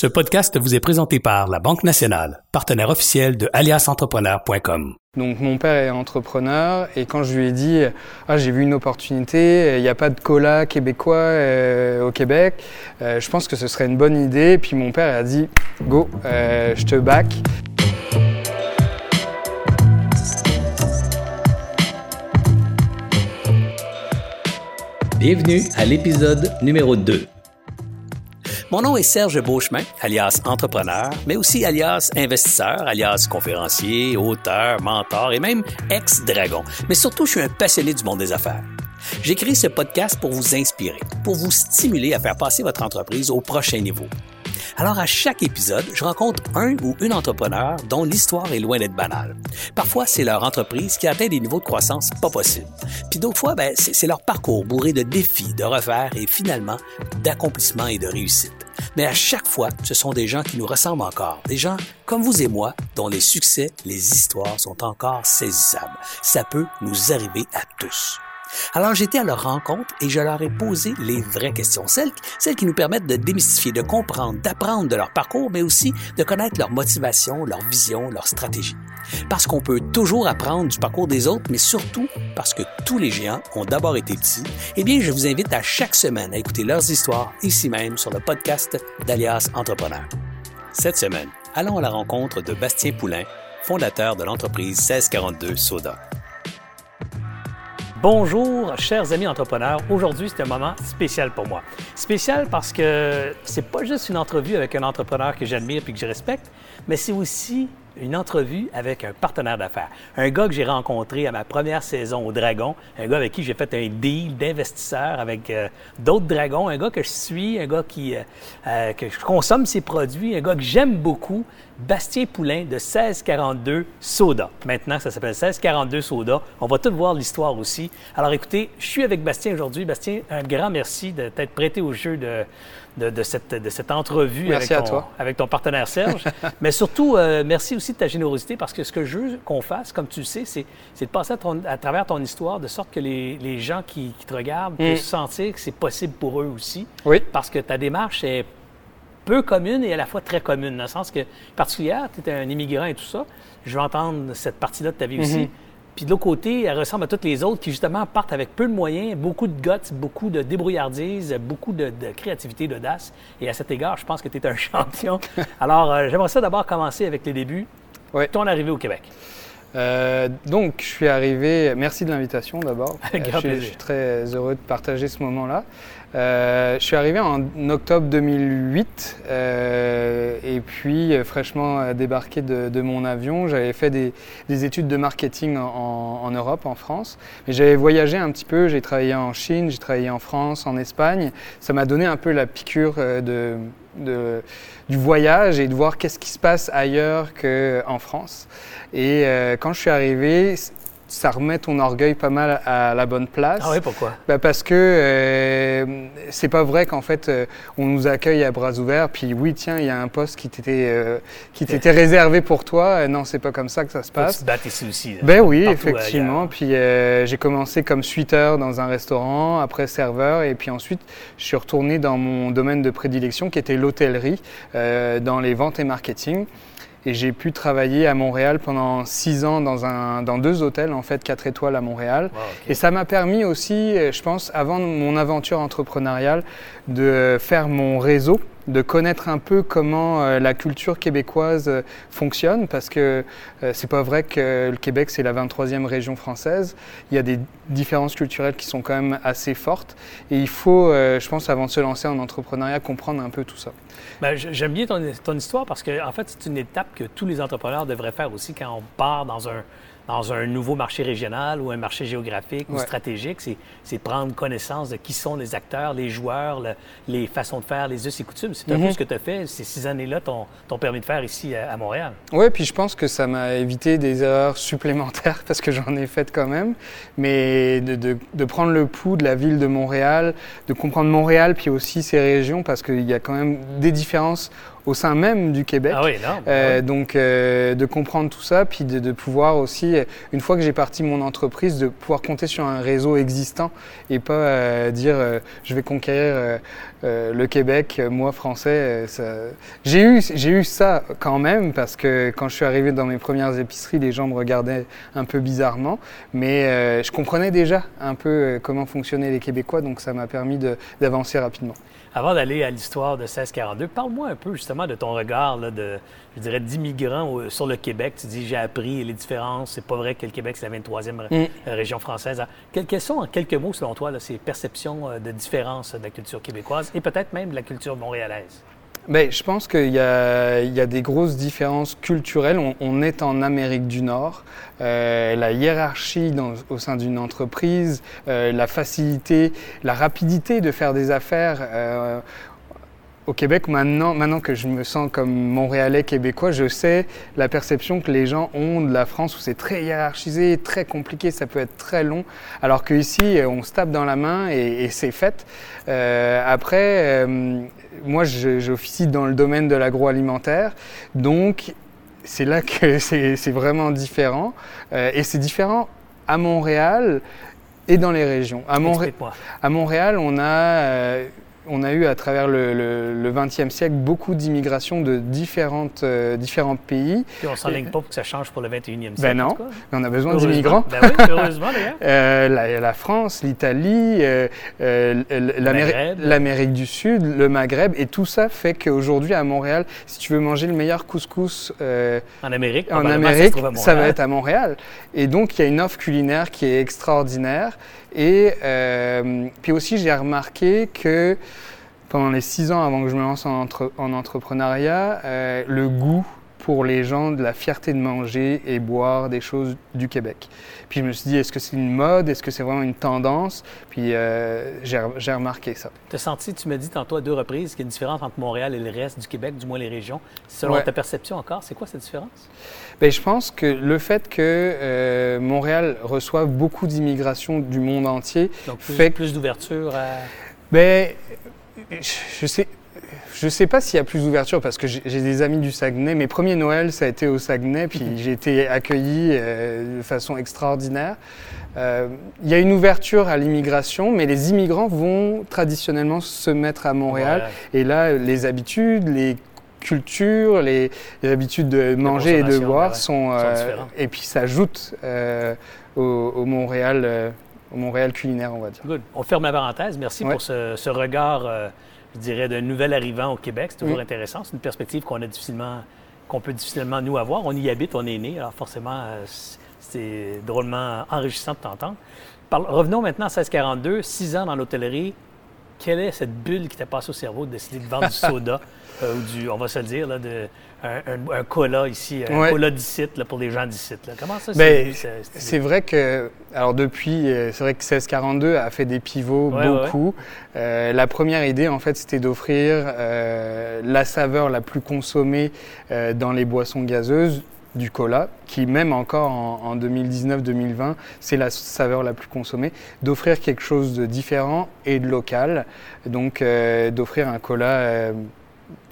Ce podcast vous est présenté par la Banque Nationale, partenaire officiel de aliasentrepreneur.com. Donc mon père est entrepreneur et quand je lui ai dit ah j'ai vu une opportunité, il n'y a pas de cola québécois euh, au Québec, euh, je pense que ce serait une bonne idée. Puis mon père a dit go, euh, je te back. Bienvenue à l'épisode numéro 2 mon nom est Serge Beauchemin, alias entrepreneur, mais aussi alias investisseur, alias conférencier, auteur, mentor et même ex-dragon. Mais surtout, je suis un passionné du monde des affaires. J'ai créé ce podcast pour vous inspirer, pour vous stimuler à faire passer votre entreprise au prochain niveau. Alors à chaque épisode, je rencontre un ou une entrepreneur dont l'histoire est loin d'être banale. Parfois, c'est leur entreprise qui atteint des niveaux de croissance pas possibles. Puis d'autres fois, ben, c'est leur parcours bourré de défis, de revers et finalement d'accomplissements et de réussites. Mais à chaque fois, ce sont des gens qui nous ressemblent encore, des gens comme vous et moi, dont les succès, les histoires sont encore saisissables. Ça peut nous arriver à tous. Alors j'étais à leur rencontre et je leur ai posé les vraies questions, celles, qui nous permettent de démystifier, de comprendre, d'apprendre de leur parcours, mais aussi de connaître leur motivation, leur vision, leur stratégie. Parce qu'on peut toujours apprendre du parcours des autres, mais surtout parce que tous les géants ont d'abord été petits, eh bien je vous invite à chaque semaine à écouter leurs histoires ici même sur le podcast d'Alias Entrepreneur. Cette semaine, allons à la rencontre de Bastien Poulain, fondateur de l'entreprise 1642 Soda. Bonjour, chers amis entrepreneurs. Aujourd'hui, c'est un moment spécial pour moi. Spécial parce que c'est pas juste une entrevue avec un entrepreneur que j'admire et que je respecte, mais c'est aussi une entrevue avec un partenaire d'affaires. Un gars que j'ai rencontré à ma première saison au Dragon, un gars avec qui j'ai fait un deal d'investisseur avec euh, d'autres dragons, un gars que je suis, un gars qui, euh, euh, que je consomme ses produits, un gars que j'aime beaucoup, Bastien Poulain de 1642 Soda. Maintenant, ça s'appelle 1642 Soda. On va tout voir l'histoire aussi. Alors écoutez, je suis avec Bastien aujourd'hui. Bastien, un grand merci de t'être prêté au jeu de, de, cette, de cette entrevue avec ton, avec ton, partenaire Serge. Mais surtout, euh, merci aussi de ta générosité parce que ce que je veux qu'on fasse, comme tu le sais, c'est, de passer à, travers ton histoire de sorte que les, les gens qui, te regardent mm. puissent sentir que c'est possible pour eux aussi. Oui. Parce que ta démarche est peu commune et à la fois très commune, dans le sens que, particulière, tu es un immigrant et tout ça. Je veux entendre cette partie-là de ta vie aussi. Mm-hmm. Puis de l'autre côté, elle ressemble à toutes les autres qui, justement, partent avec peu de moyens, beaucoup de guts, beaucoup de débrouillardise, beaucoup de, créativité, d'audace. Et à cet égard, je pense que tu es un champion. Alors, euh, j'aimerais ça d'abord commencer avec les débuts. Oui. Ton arrivée au Québec. Euh, donc, je suis arrivé. Merci de l'invitation d'abord. Grand je, je, suis très heureux de partager ce moment-là. Euh, je suis arrivé en octobre 2008 euh, et puis euh, fraîchement débarqué de, mon avion, j'avais fait des, des, études de marketing en, Europe, en France. J'avais voyagé un petit peu, j'ai travaillé en Chine, j'ai travaillé en France, en Espagne. Ça m'a donné un peu la piqûre de, du voyage et de voir qu'est-ce qui se passe ailleurs qu'en France. Et quand je suis arrivé, ça remet ton orgueil pas mal à la bonne place. Ah oui, pourquoi? Bah Parce que euh, c'est pas vrai qu'en fait euh, on nous accueille à bras ouverts, puis oui, tiens, il y a un poste qui t'était euh, qui t'était réservé pour toi. non, c'est pas comme ça que ça se passe. Faut tu te ici aussi. ben oui, effectivement. Puis j'ai commencé comme suiteur dans un restaurant, après serveur, et puis ensuite je suis retourné dans mon domaine de prédilection qui était l'hôtellerie, dans les ventes et marketing. Et j'ai pu travailler à Montréal pendant six ans dans, un, dans deux hôtels, en fait, quatre étoiles à Montréal. Et ça m'a permis aussi, je pense, avant mon aventure entrepreneuriale, de faire mon réseau de connaître un peu comment euh, la culture québécoise euh, fonctionne, parce que euh, c'est pas vrai que le Québec c'est la 23e région française. Il y a des différences culturelles qui sont quand même assez fortes, et il faut, je pense, avant de se lancer en entrepreneuriat, comprendre un peu tout ça. Ben, j'aime bien ton, ton, histoire parce que en fait c'est une étape que tous les entrepreneurs devraient faire aussi quand on part dans un dans un nouveau marché régional ou un marché géographique ou stratégique, c'est prendre connaissance de qui sont les acteurs, les joueurs, les façons de faire, les us et coutumes. C'est un peu mhm. ce que tu as fait. Ces six années-là t'ont permis de faire ici à, Montréal. Oui, puis je pense que ça m'a évité des erreurs supplémentaires parce que j'en ai faites quand même. Mais de, de, de, prendre le pouls de la ville de Montréal, de comprendre Montréal puis aussi ses régions parce qu'il y a quand même des différences au sein même du Québec. Ah oui. Euh, donc, euh, de comprendre tout ça, puis de, pouvoir aussi, une fois que j'ai parti mon entreprise, de pouvoir compter sur un réseau existant et pas dire je vais conquérir le Québec, moi français. J'ai eu, j'ai eu ça quand même parce que quand je suis arrivé dans mes premières épiceries, les gens me regardaient un peu bizarrement, mais je comprenais déjà un peu comment fonctionnaient les Québécois, donc ça m'a permis d'avancer rapidement. Avant d'aller à l'histoire de 1642, parle-moi un peu justement de ton regard de, je dirais, d'immigrants sur le Québec. Tu dis, j'ai appris les différences. C'est pas vrai que le Québec, c'est la 23e mm. euh, région française. Quelles, sont, en quelques mots, selon toi, ces perceptions euh, de différence de la culture québécoise et peut-être même de la culture montréalaise? Ben, je pense qu'il y, y, a des grosses différences culturelles. On, est en Amérique du Nord. Euh, la hiérarchie dans, au sein d'une entreprise, euh, la facilité, la rapidité de faire des affaires. Euh, au Québec, maintenant, maintenant que je me sens comme Montréalais québécois, je sais la perception que les gens ont de la France où c'est très hiérarchisé, très compliqué, ça peut être très long, alors qu'ici, on se tape dans la main et, et c'est fait. Euh, après, euh, moi, j'officie dans le domaine de l'agroalimentaire, donc c'est là que c'est vraiment différent. Euh, et c'est différent à Montréal et dans les régions. À, à Montréal, on a on a eu à travers le XXe siècle beaucoup d'immigration de différentes, euh, différents pays. Et on ne s'enligne pas pour que ça change pour le 21e siècle. Ben non, mais on a besoin d'immigrants. Ben oui, heureusement d'ailleurs. euh, la, la, France, l'Italie, euh, l'Amérique du Sud, le Maghreb, et tout ça fait qu'aujourd'hui à Montréal, si tu veux manger le meilleur couscous en Amérique, en Amérique ça, va être à Montréal. Et donc il y a une offre culinaire qui est extraordinaire. Et euh, puis aussi, j'ai remarqué que pendant les six ans avant que je me lance en, en entrepreneuriat, euh, le goût pour les gens de la fierté de manger et boire des choses du Québec. Puis je me suis dit, est-ce que c'est une mode? Est-ce que c'est vraiment une tendance? Puis euh, j'ai remarqué ça. Tu as senti, tu m'as dit tantôt à deux reprises, qu'il y a une différence entre Montréal et le reste du Québec, du moins les régions. Selon ta perception encore, c'est quoi cette différence? Bien, je pense que le fait que euh, Montréal reçoive beaucoup d'immigration du monde entier Donc plus, fait plus d'ouverture à... Ben, je sais, je sais pas s'il y a plus d'ouverture parce que j'ai des amis du Saguenay. Mes premiers Noëls, ça a été au Saguenay, puis j'ai été accueilli euh, de façon extraordinaire. Euh, il y a une ouverture à l'immigration, mais les immigrants vont traditionnellement se mettre à Montréal. Et là, les habitudes, les cultures, les, habitudes de manger et de boire sont, euh, et puis s'ajoutent au, Montréal au Montréal culinaire, on va dire. Good. On ferme la parenthèse. Merci pour ce, regard, je dirais, d'un nouvel arrivant au Québec. C'est toujours intéressant. C'est une perspective qu'on a difficilement, qu'on peut difficilement nous avoir. On y habite, on est né, alors forcément, euh, c'est drôlement enrichissant de t'entendre. Revenons maintenant à 1642, six ans dans l'hôtellerie. Quelle est cette bulle qui t'a passé au cerveau de décider de vendre du soda euh, ou du, on va se le dire, là, de, un, cola ici, un cola d'ici pour les gens d'ici. Comment ça, ben, c'est vrai que, alors depuis, euh, c'est vrai que 1642 a fait des pivots beaucoup. Euh, la première idée, en fait, c'était d'offrir euh, la saveur la plus consommée dans les boissons gazeuses du cola, qui même encore en, 2019-2020, c'est la saveur la plus consommée, d'offrir quelque chose de différent et de local, donc d'offrir un cola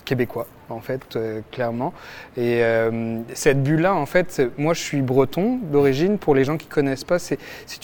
québécois en fait, euh, clairement. Et euh, cette bulle-là, en fait, moi je suis breton d'origine. Pour les gens qui ne connaissent pas, c'est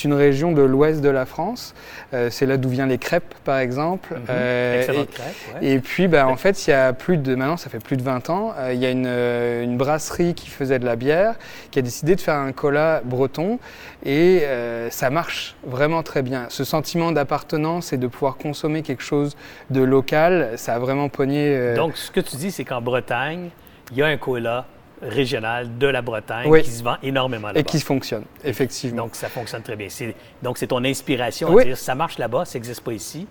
une région de l'ouest de la France. Euh, c'est là d'où viennent les crêpes, par exemple. Mhm. et, crêpes, et, puis, bah, en fait, il y a plus de, maintenant, ça fait plus de 20 ans, il y a une, une, brasserie qui faisait de la bière, qui a décidé de faire un cola breton. Et ça marche vraiment très bien. Ce sentiment d'appartenance et de pouvoir consommer quelque chose de local, ça a vraiment pogné. Donc, ce que tu dis, c'est en Bretagne, il y a un cola régional de la Bretagne qui se vend énormément là-bas. Et qui fonctionne, effectivement. Donc, ça fonctionne très bien. Donc, c'est ton inspiration à dire ça marche là-bas, ça n'existe pas ici.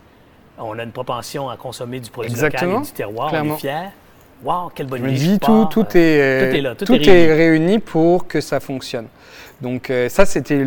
On a une propension à consommer du produit local et du terroir, on est fiers. Wow, quelle bonne idée. Tout, tout, est, tout, est, réuni. réuni. pour que ça fonctionne. Donc, euh, ça, c'était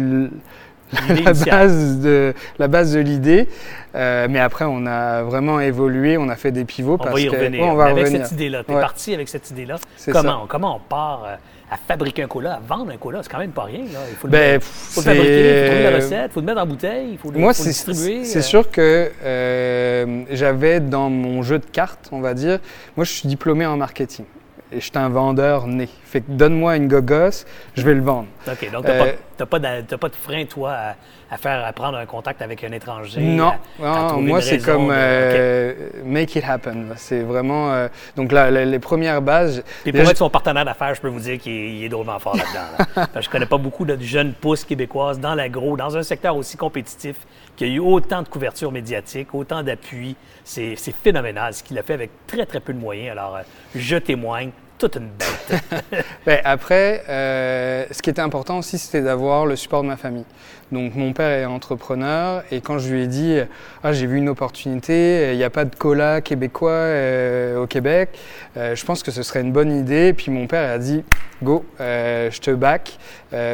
la base de la base de l'idée. Euh, mais après, on a vraiment évolué, on a fait des pivots. On parce va y que, revenir. Ouais, on va Mais avec revenir. cette idée-là, tu es Ouais. parti avec cette idée-là. Comment, comment on part euh, à fabriquer un cola, à vendre un cola? C'est quand même pas rien. Là. Il faut le, Ben, faut le fabriquer, il faut trouver la recette, il faut le mettre en bouteille, il faut le, Moi, faut le c'est distribuer. c'est euh. sûr que euh, j'avais dans mon jeu de cartes, on va dire, moi je suis diplômé en marketing. Et je suis un vendeur né. Fait que donne-moi une gogosse, je vais le vendre. OK, donc tu n'as Euh, pas, t'as pas, de- t'as pas de frein, toi, à, à faire à prendre un contact avec un étranger. Non, à- à non, trouver moi c'est comme de- euh, make it happen. C'est vraiment. euh, donc là, les, les premières bases. Puis déjà- pour être son partenaire d'affaires, je peux vous dire qu'il est, drôlement fort là-dedans. là. Parce que je connais pas beaucoup de jeunes pousses québécoises dans l'agro, dans un secteur aussi compétitif, qui a eu autant de couverture médiatique, autant d'appui. C'est phénoménal ce qu'il a fait avec très, très peu de moyens. Alors, je témoigne, toute une bête. Ben, après, euh, ce qui était important aussi, c'était d'avoir le support de ma famille. Donc mon père est entrepreneur et quand je lui ai dit, ah, j'ai vu une opportunité, il n'y a pas de cola québécois euh, au Québec, euh, je pense que ce serait une bonne idée. Puis mon père a dit, go, euh, je te back,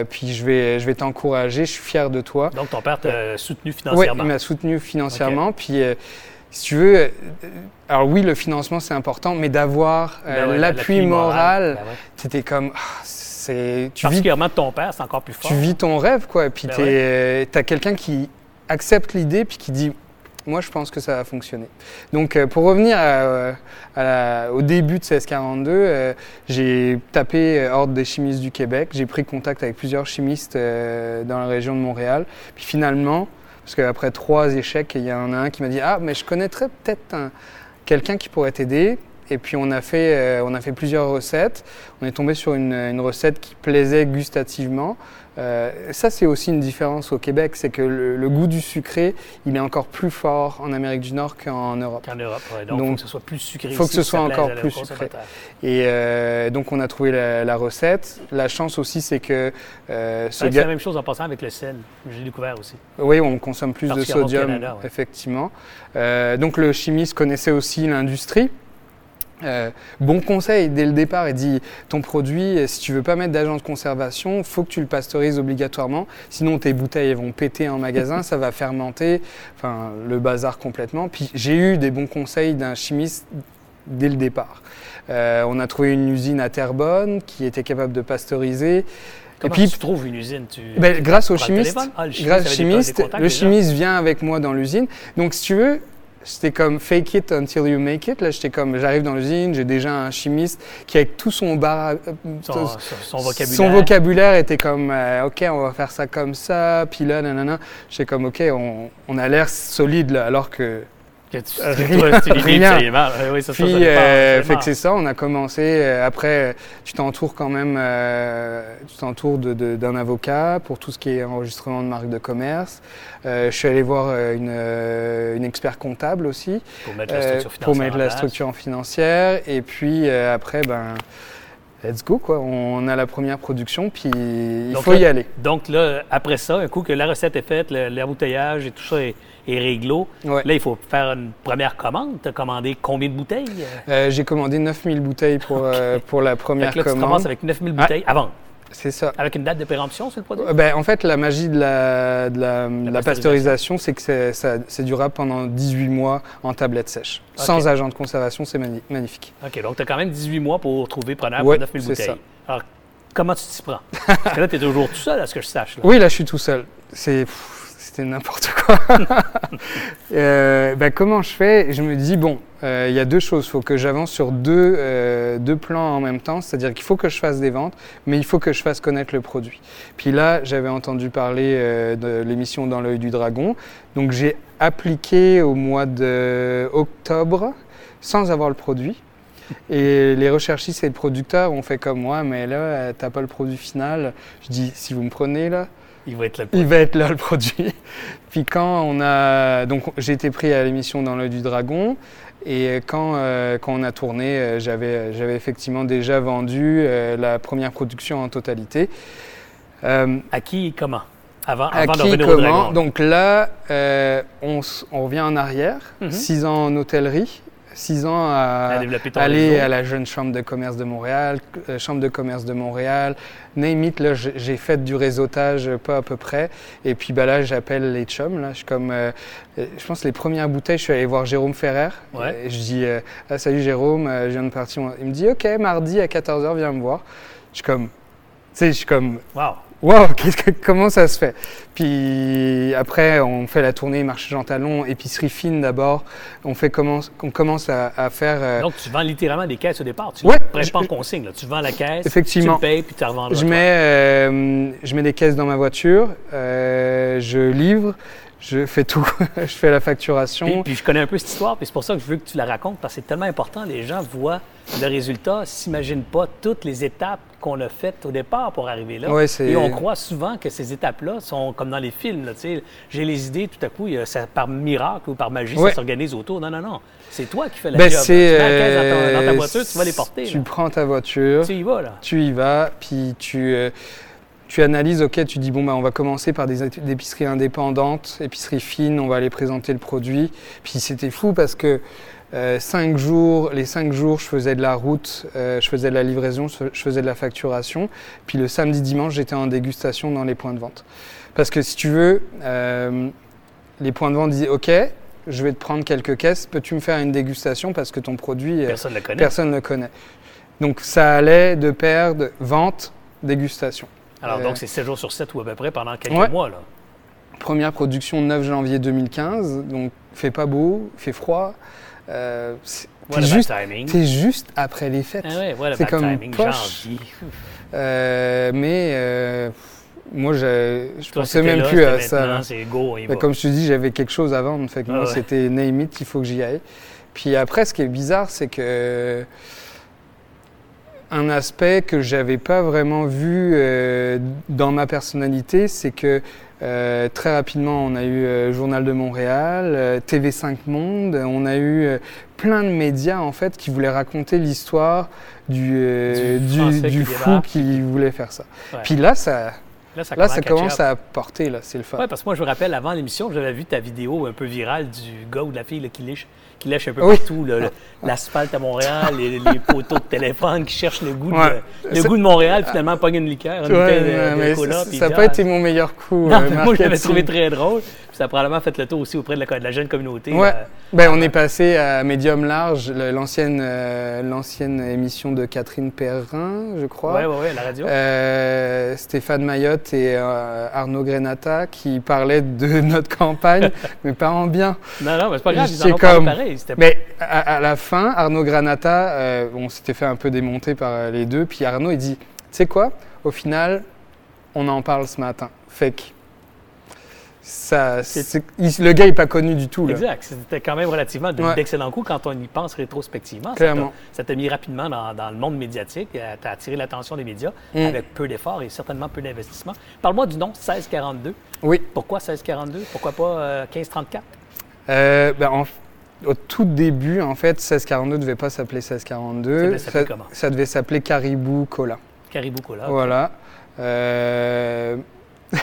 puis je vais, je vais t'encourager, je suis fier de toi. Donc, ton père t'a soutenu Oui, financièrement. il m'a soutenu financièrement. Puis, si tu veux, euh, alors oui, le financement c'est important, mais d'avoir euh, Ben ouais, l'appui moral, ben ouais. c'était comme, ah, c'est, tu vis, Particulièrement de ton père, c'est encore plus fort. tu vis ton rêve, quoi. Et puis, Ben tu as quelqu'un qui accepte l'idée, puis qui dit, moi, je pense que ça va fonctionner. Donc, euh, pour revenir à- à la- au début de CS42, euh, j'ai tapé euh, Ordre des chimistes du Québec. J'ai pris contact avec plusieurs chimistes euh, dans la région de Montréal. Puis finalement, parce qu'après trois échecs, il y en a un qui m'a dit Ah, mais je connaîtrais peut-être un- quelqu'un qui pourrait t'aider. Et puis on a, fait, euh, on a fait plusieurs recettes. On est tombé sur une recette qui plaisait gustativement. Euh, ça, c'est aussi une différence au Québec, c'est que le, le goût du sucré, il est encore plus fort en Amérique du Nord qu'en Europe. Qu'en Europe, ouais. donc il faut que ce soit plus sucré. faut que ce soit encore plus consommateur. Et euh, donc on a trouvé la, la recette. La chance aussi, c'est que euh, ce C'est gars- la même chose en passant avec le sel. J'ai découvert aussi. Oui, on consomme plus de sodium, Canada, ouais. effectivement. Euh, donc le chimiste connaissait aussi l'industrie. Euh, bon conseil dès le départ, il dit ton produit, si tu veux pas mettre d'agent de conservation, faut que tu le pasteurises obligatoirement, sinon tes bouteilles vont péter en magasin, ça va fermenter, enfin le bazar complètement. Puis j'ai eu des bons conseils d'un chimiste dès le départ. Euh, on a trouvé une usine à Terrebonne qui était capable de pasteuriser. Comment Et puis tu trouves une usine? Tu... ben, grâce au chimiste? Ah, le chimiste grâce contacts le chimiste vient avec moi dans l'usine. Donc, si tu veux, c'était comme fake it until you make it. Là, j'étais comme, j'arrive dans l'usine, j'ai déjà un chimiste qui, avec tout son bar, euh, Son, son- son vocabulaire. son vocabulaire était comme, euh, ok, on va faire ça comme ça, puis là, nanana. J'étais comme, ok, on, on a l'air solide là, alors que Que tu, Rien. Oui, ça, puis, ça euh, fait que c'est ça, on a commencé. euh, après, tu t'entoures quand même, euh, tu t'entoures de- de- d'un avocat pour tout ce qui est enregistrement de marque de commerce. Euh, je suis allé voir euh, une, euh, une expert comptable aussi Pour mettre la euh, structure financière. pour mettre en la place. structure en financière. Et puis euh, après, ben, let's go quoi. On a la première production, puis il Donc faut là- y aller. Donc là, après ça, un coup que la recette est faite, le- l'embouteillage et tout ça est, réglo, Ouais. là, il faut faire une première commande. Tu as commandé combien de bouteilles? Euh, J'ai commandé 9000 bouteilles pour, euh, pour la première là, tu commande. ramasses avec 9000 bouteilles vendre, C'est ça. avec une date de péremption sur le produit? Euh, ben, en fait, la magie de la, de la- de la pasteurisation, c'est que c'est- ça- c'est durable pendant 18 mois en tablette sèche. Sans agent de conservation, c'est mani- magnifique. OK, donc tu as quand même 18 mois pour trouver preneur Ouais, pour 9000 c'est bouteilles. ça. Alors, comment tu t'y prends? Parce que là, tu es toujours tout seul, à ce que je sache. Là. Oui, là, je suis tout seul. C'est, pff, C'était n'importe quoi. Euh, ben, comment je fais? Je me dis, bon, euh, il y a deux choses. Il faut que j'avance sur deux, euh, deux plans en même temps. C'est-à-dire qu'il faut que je fasse des ventes, mais il faut que je fasse connaître le produit. Puis là, j'avais entendu parler de l'émission Dans l'œil du dragon. Donc j'ai appliqué au mois d'octobre sans avoir le produit. Et les recherchistes et les producteurs ont fait comme moi, mais là, t'as pas le produit final. Je dis, si vous me prenez là, Il va être là. il va être là le produit. Puis quand on a, donc j'ai été pris à l'émission dans l'œil du dragon, et quand, euh, quand on a tourné, euh, j'avais, j'avais effectivement déjà vendu euh, la première production en totalité. Euh, À qui et comment? Avant, à avant de qui, au comment? dragon. Donc là, on, on revient en arrière, Mhm. six ans en hôtellerie. Six ans à, aller à la jeune chambre de commerce de Montréal, euh, chambre de commerce de Montréal, name it, là, j'ai fait du réseautage pas à peu près. Et puis bah, là, j'appelle les chums. Là, je, comme, euh, je pense les premières bouteilles, je suis allé voir Jérôme Ferrer. Et je dis ah, Salut Jérôme, je viens de partir. Il me dit Ok, mardi à 14h, viens me voir. Je suis comme. Tu sais, je suis comme. Waouh! Wow, comment ça se fait? Puis après, on fait la tournée marché Jean Talon, épicerie fine d'abord. On fait commence, on commence à, faire. Euh, Donc tu vends littéralement des caisses au départ. Tu ouais, ne pas en consigne. Là. Tu vends la caisse. Effectivement. Tu payes puis tu revends. Je mets, euh, je mets des caisses dans ma voiture. Euh, je livre je fais tout. je fais la facturation. Puis, je connais un peu cette histoire, puis c'est pour ça que je veux que tu la racontes, parce que c'est tellement important. Les gens voient le résultat, s'imaginent pas toutes les étapes qu'on a faites au départ pour arriver là. Et on croit souvent que ces étapes-là sont comme dans les films. J'ai les idées, tout à coup, ça, par miracle ou par magie, ça s'organise autour. Non, non, non. C'est toi qui fais la ben, job. Tu dans, ta, dans, ta voiture, tu vas les porter. Tu prends ta voiture. Tu y vas, là. Tu y vas, puis tu... Euh, tu analyses, ok, tu dis bon bah on va commencer par des, épiceries indépendantes, épiceries fines, on va aller présenter le produit. Puis c'était fou parce que euh, cinq jours, les cinq jours, je faisais de la route, euh, je faisais de la livraison, je faisais de la facturation. Puis le samedi, dimanche, j'étais en dégustation dans les points de vente. Parce que si tu veux, euh, les points de vente disaient ok, je vais te prendre quelques caisses, peux-tu me faire une dégustation parce que ton produit, personne ne le connaît. Personne le connaît. Donc ça allait de perdre vente, dégustation. Alors, donc, c'est 7 jours sur 7 ou à peu près pendant quelques mois, là. Première production 9 janvier 2015, donc fait pas beau, fait froid. Euh, c'est juste, juste après les fêtes. Ah c'est comme timing, poche. Euh, mais euh, moi, je, je pensais même plus à ça. Go, comme je te dis, j'avais quelque chose à vendre. Fait que moi, c'était name it, il faut que j'y aille. Puis après, ce qui est bizarre, c'est que un aspect que j'avais pas vraiment vu euh, dans ma personnalité, c'est que euh, très rapidement, on a eu euh, Journal de Montréal, TV5 Monde, on a eu plein de médias en fait qui voulaient raconter l'histoire du, du, fou qui voulait faire ça. Puis là, ça, Là, ça, commence à porter, là, c'est le fun. Oui, parce que moi, je me rappelle, avant l'émission, j'avais vu ta vidéo un peu virale du gars ou de la fille qui lèche qui lèche un peu partout, l'asphalte à Montréal, les, les, poteaux de téléphone qui cherchent le goût, de, le goût de Montréal, finalement, pogne une liqueur, une ouais, cola. Ça n'a pas été mon meilleur coup. Non, euh, moi, je l'avais trouvé très drôle ça a probablement fait le tour aussi auprès de la, jeune communauté. Ouais. Euh, ben, on est passé à Medium Large, l'ancienne euh, l'ancienne émission de Catherine Perrin, je crois. Oui, oui, oui, la radio. Euh, Stéphane Mayotte et Arnaud Grenata qui parlaient de notre campagne, mais pas en bien. Non, non, mais c'est pas grave, ils en comme... pareil. Mais à, à, la fin, Arnaud Granata, on s'était fait un peu démonter par les deux, puis Arnaud, il dit, tu sais quoi, au final, on en parle ce matin. Fake ça, le gars n'est pas connu du tout. Là. Exact. C'était quand même relativement d'excellents coups quand on y pense rétrospectivement. Clairement. Ça t'a mis rapidement dans, le monde médiatique. Tu as attiré l'attention des médias mm. avec peu d'efforts et certainement peu d'investissement. Parle-moi du nom 1642. Oui. Pourquoi 1642? Pourquoi pas 1534? Euh, euh, ben, au tout début, en fait, 1642 ne devait pas s'appeler 1642. Ça devait s'appeler comment? Ça devait s'appeler Caribou Cola. Caribou Cola. Voilà. Euh...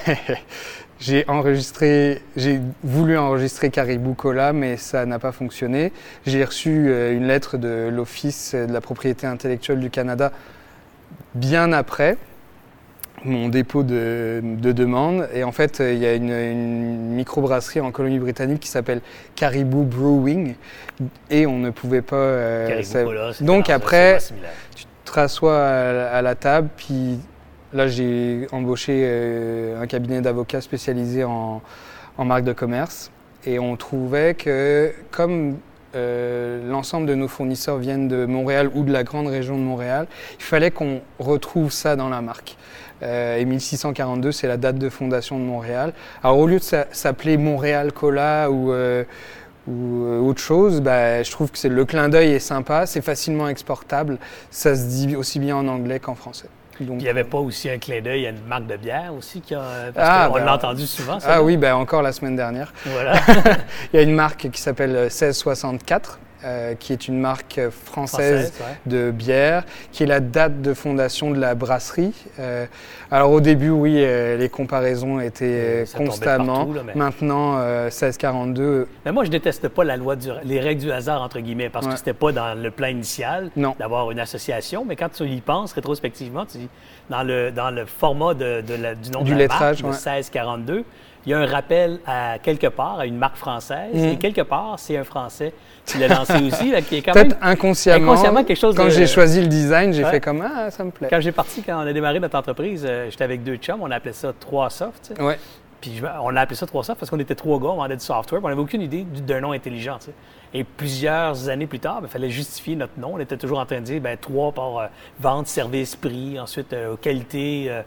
J'ai enregistré, j'ai voulu enregistrer Caribou Cola, mais ça n'a pas fonctionné. J'ai reçu euh, une lettre de l'Office de la propriété intellectuelle du Canada bien après mon dépôt de, demande. Et en fait, il y a une, une microbrasserie en Colombie-Britannique qui s'appelle Caribou Brewing. Et on ne pouvait pas. Euh, Caribou Cola, Donc après, tu te rassois à la table, puis Là, j'ai embauché euh, un cabinet d'avocats spécialisé en, marque de commerce. Et on trouvait que, comme euh, l'ensemble de nos fournisseurs viennent de Montréal ou de la grande région de Montréal, il fallait qu'on retrouve ça dans la marque. Euh, et 1642, c'est la date de fondation de Montréal. Alors, au lieu de s'appeler Montréal Cola ou ou autre chose, bah, je trouve que le clin d'œil est sympa, c'est facilement exportable, ça se dit aussi bien en anglais qu'en français il n'y avait pas aussi un clin d'œil à une marque de bière aussi qui a, parce ah, qu'on ben, l'a entendu souvent. Ça, ah oui, ben encore la semaine dernière. Voilà. il y a une marque qui s'appelle 1664 euh, qui est une marque française, de bière, qui est la date de fondation de la brasserie. Euh, alors au début, oui, euh, les comparaisons étaient constamment. Maintenant, 1642. Mais moi, je déteste pas la loi du, les règles du hasard entre guillemets parce que c'était pas dans le plan initial d'avoir une association. Mais quand tu y penses rétrospectivement, tu dis, dans le dans le format de, du nom du de la marque, 1642 il y a un rappel à quelque part à une marque française mm. et quelque part c'est un Français qui l'a lancé aussi, qui est quand même inconsciemment, inconsciemment quelque chose. Quand j'ai choisi le design, j'ai fait comme ah ça me plaît. Quand j'ai parti, quand on a démarré notre entreprise, euh, j'étais avec deux chums, on appelait ça 3 Soft. Ouais. Puis on a appelé ça 3 Soft parce qu'on était trois gars, on vendait du software, on n'avait aucune idée d'un nom intelligent. Et plusieurs années plus tard, il fallait justifier notre nom. On était toujours en train de dire ben, trois par euh, vente, service, prix, ensuite euh, qualité, euh,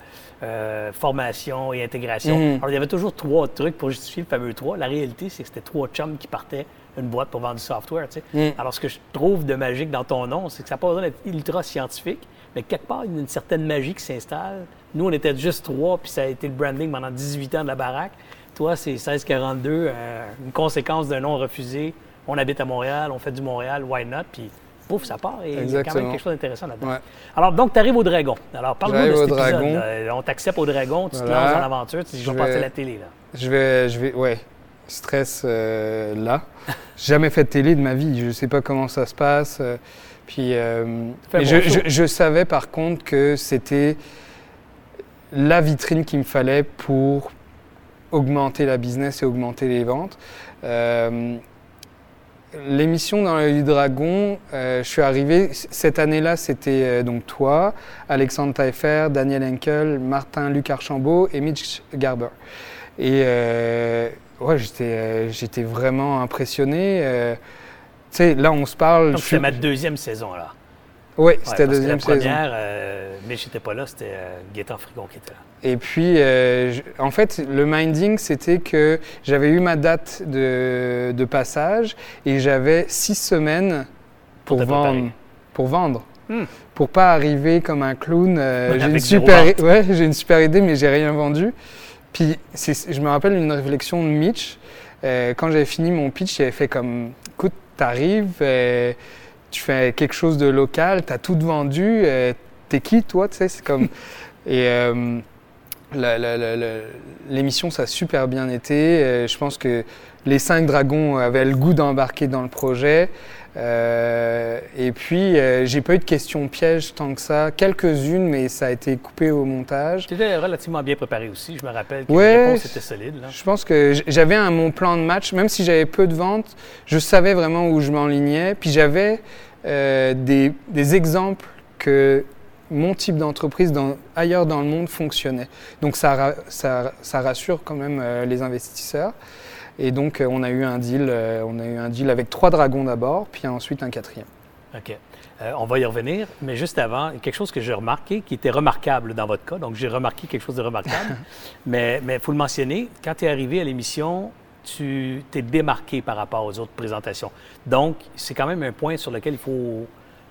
formation et intégration. Mhm. Alors il y avait toujours trois trucs pour justifier le fameux trois. La réalité, c'est que c'était trois chums qui partaient une boîte pour vendre du software. Mhm. Alors ce que je trouve de magique dans ton nom, c'est que ça n'a pas besoin d'être ultra scientifique, mais quelque part, il y a une certaine magie qui s'installe. Nous, on était juste trois, puis ça a été le branding pendant 18 ans de la baraque. Toi, c'est 1642, une conséquence d'un nom refusé on habite à Montréal, on fait du Montréal, why not? Puis pouf, ça part. Et il y a quand même quelque chose d'intéressant là-dedans. Alors, donc, tu arrives au Dragon. Alors, parle-nous de cet épisode. Dragon. On t'accepte au Dragon, tu te lances en aventure, tu dis, je vais passer la télé, là. Je vais, je vais, ouais, stress euh, là. Jamais fait de télé de ma vie. Je ne sais pas comment ça se passe. Euh, puis, euh, je, je, savais par contre que c'était la vitrine qu'il me fallait pour augmenter la business et augmenter les ventes. L'émission dans l'œil du dragon, euh, je suis arrivé, cette année-là, c'était euh, donc toi, Alexandre Taillefer, Daniel Henkel, Martin Luc Archambault et Mitch Garber. Et euh, ouais, j'étais vraiment impressionné. tu sais, là, on se parle. Donc, c'est ma deuxième saison, là. Oui, c'était la deuxième saison. La première, mais je n'étais pas là, c'était Gaëtan Frigon qui était là. Et puis, euh, en fait, le minding, c'était que j'avais eu ma date de, de passage et j'avais six semaines pour, vendre. Pour vendre. Hmm. Pour pas arriver comme un clown. Euh, j'ai une, super, ouais, j'ai une super idée, mais j'ai rien vendu. Puis, je me rappelle une réflexion de Mitch. Euh, quand j'avais fini mon pitch, il avait fait comme écoute, t'arrives, tu fais quelque chose de local, t'as tout vendu, t'es qui toi, tu sais, c'est comme. Et L'émission, ça a super bien été. Euh, je pense que les cinq dragons avaient le goût d'embarquer dans le projet. Euh, et puis, euh, j'ai pas eu de questions pièges tant que ça. Quelques-unes, mais ça a été coupé au montage. Tu étais relativement bien préparé aussi. Je me rappelle que ouais, les réponses étaient solides. Je pense que j'avais un mon plan de match. Même si j'avais peu de ventes, je savais vraiment où je m'enlignais. Puis j'avais des, des exemples que mon type d'entreprise ailleurs dans le monde fonctionnait. Donc ça, ça, rassure quand même euh, les investisseurs. Et donc euh, on a eu un deal, euh, on a eu un deal avec trois dragons d'abord, puis ensuite un quatrième. OK. on va y revenir, mais juste avant, quelque chose que j'ai remarqué, qui était remarquable dans votre cas, donc j'ai remarqué quelque chose de remarquable, mais il faut le mentionner, quand tu es arrivé à l'émission, tu t'es démarqué par rapport aux autres présentations. Donc, c'est quand même un point sur lequel il faut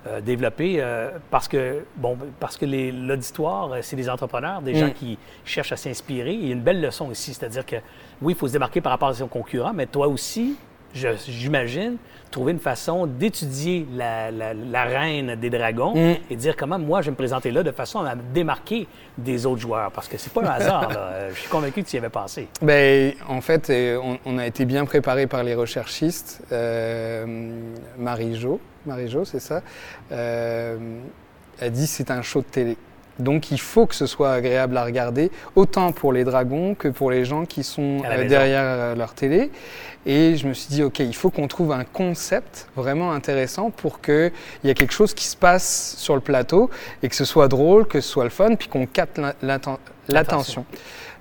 euh, développer euh, parce que, bon, parce que l'auditoire, euh, c'est des entrepreneurs, des gens mm. qui cherchent à s'inspirer. Il y a une belle leçon ici, c'est-à-dire que oui, il faut se démarquer par rapport à ses concurrents, mais toi aussi, j'imagine, trouver une façon d'étudier la, la, reine des dragons mm. et dire comment moi je vais me présenter là de façon à me démarquer des autres joueurs. Parce que c'est pas un hasard. Je suis convaincu que tu y avais pensé. Ben, en fait, on, a été bien préparé par les recherchistes. Marie-Jo, Marie-Jo, c'est ça. Euh, elle dit c'est un show de télé. Donc il faut que ce soit agréable à regarder, autant pour les dragons que pour les gens qui sont euh, derrière euh, leur télé. Et je me suis dit, OK, il faut qu'on trouve un concept vraiment intéressant pour qu'il y ait quelque chose qui se passe sur le plateau et que ce soit drôle, que ce soit le fun, puis qu'on capte l'attention.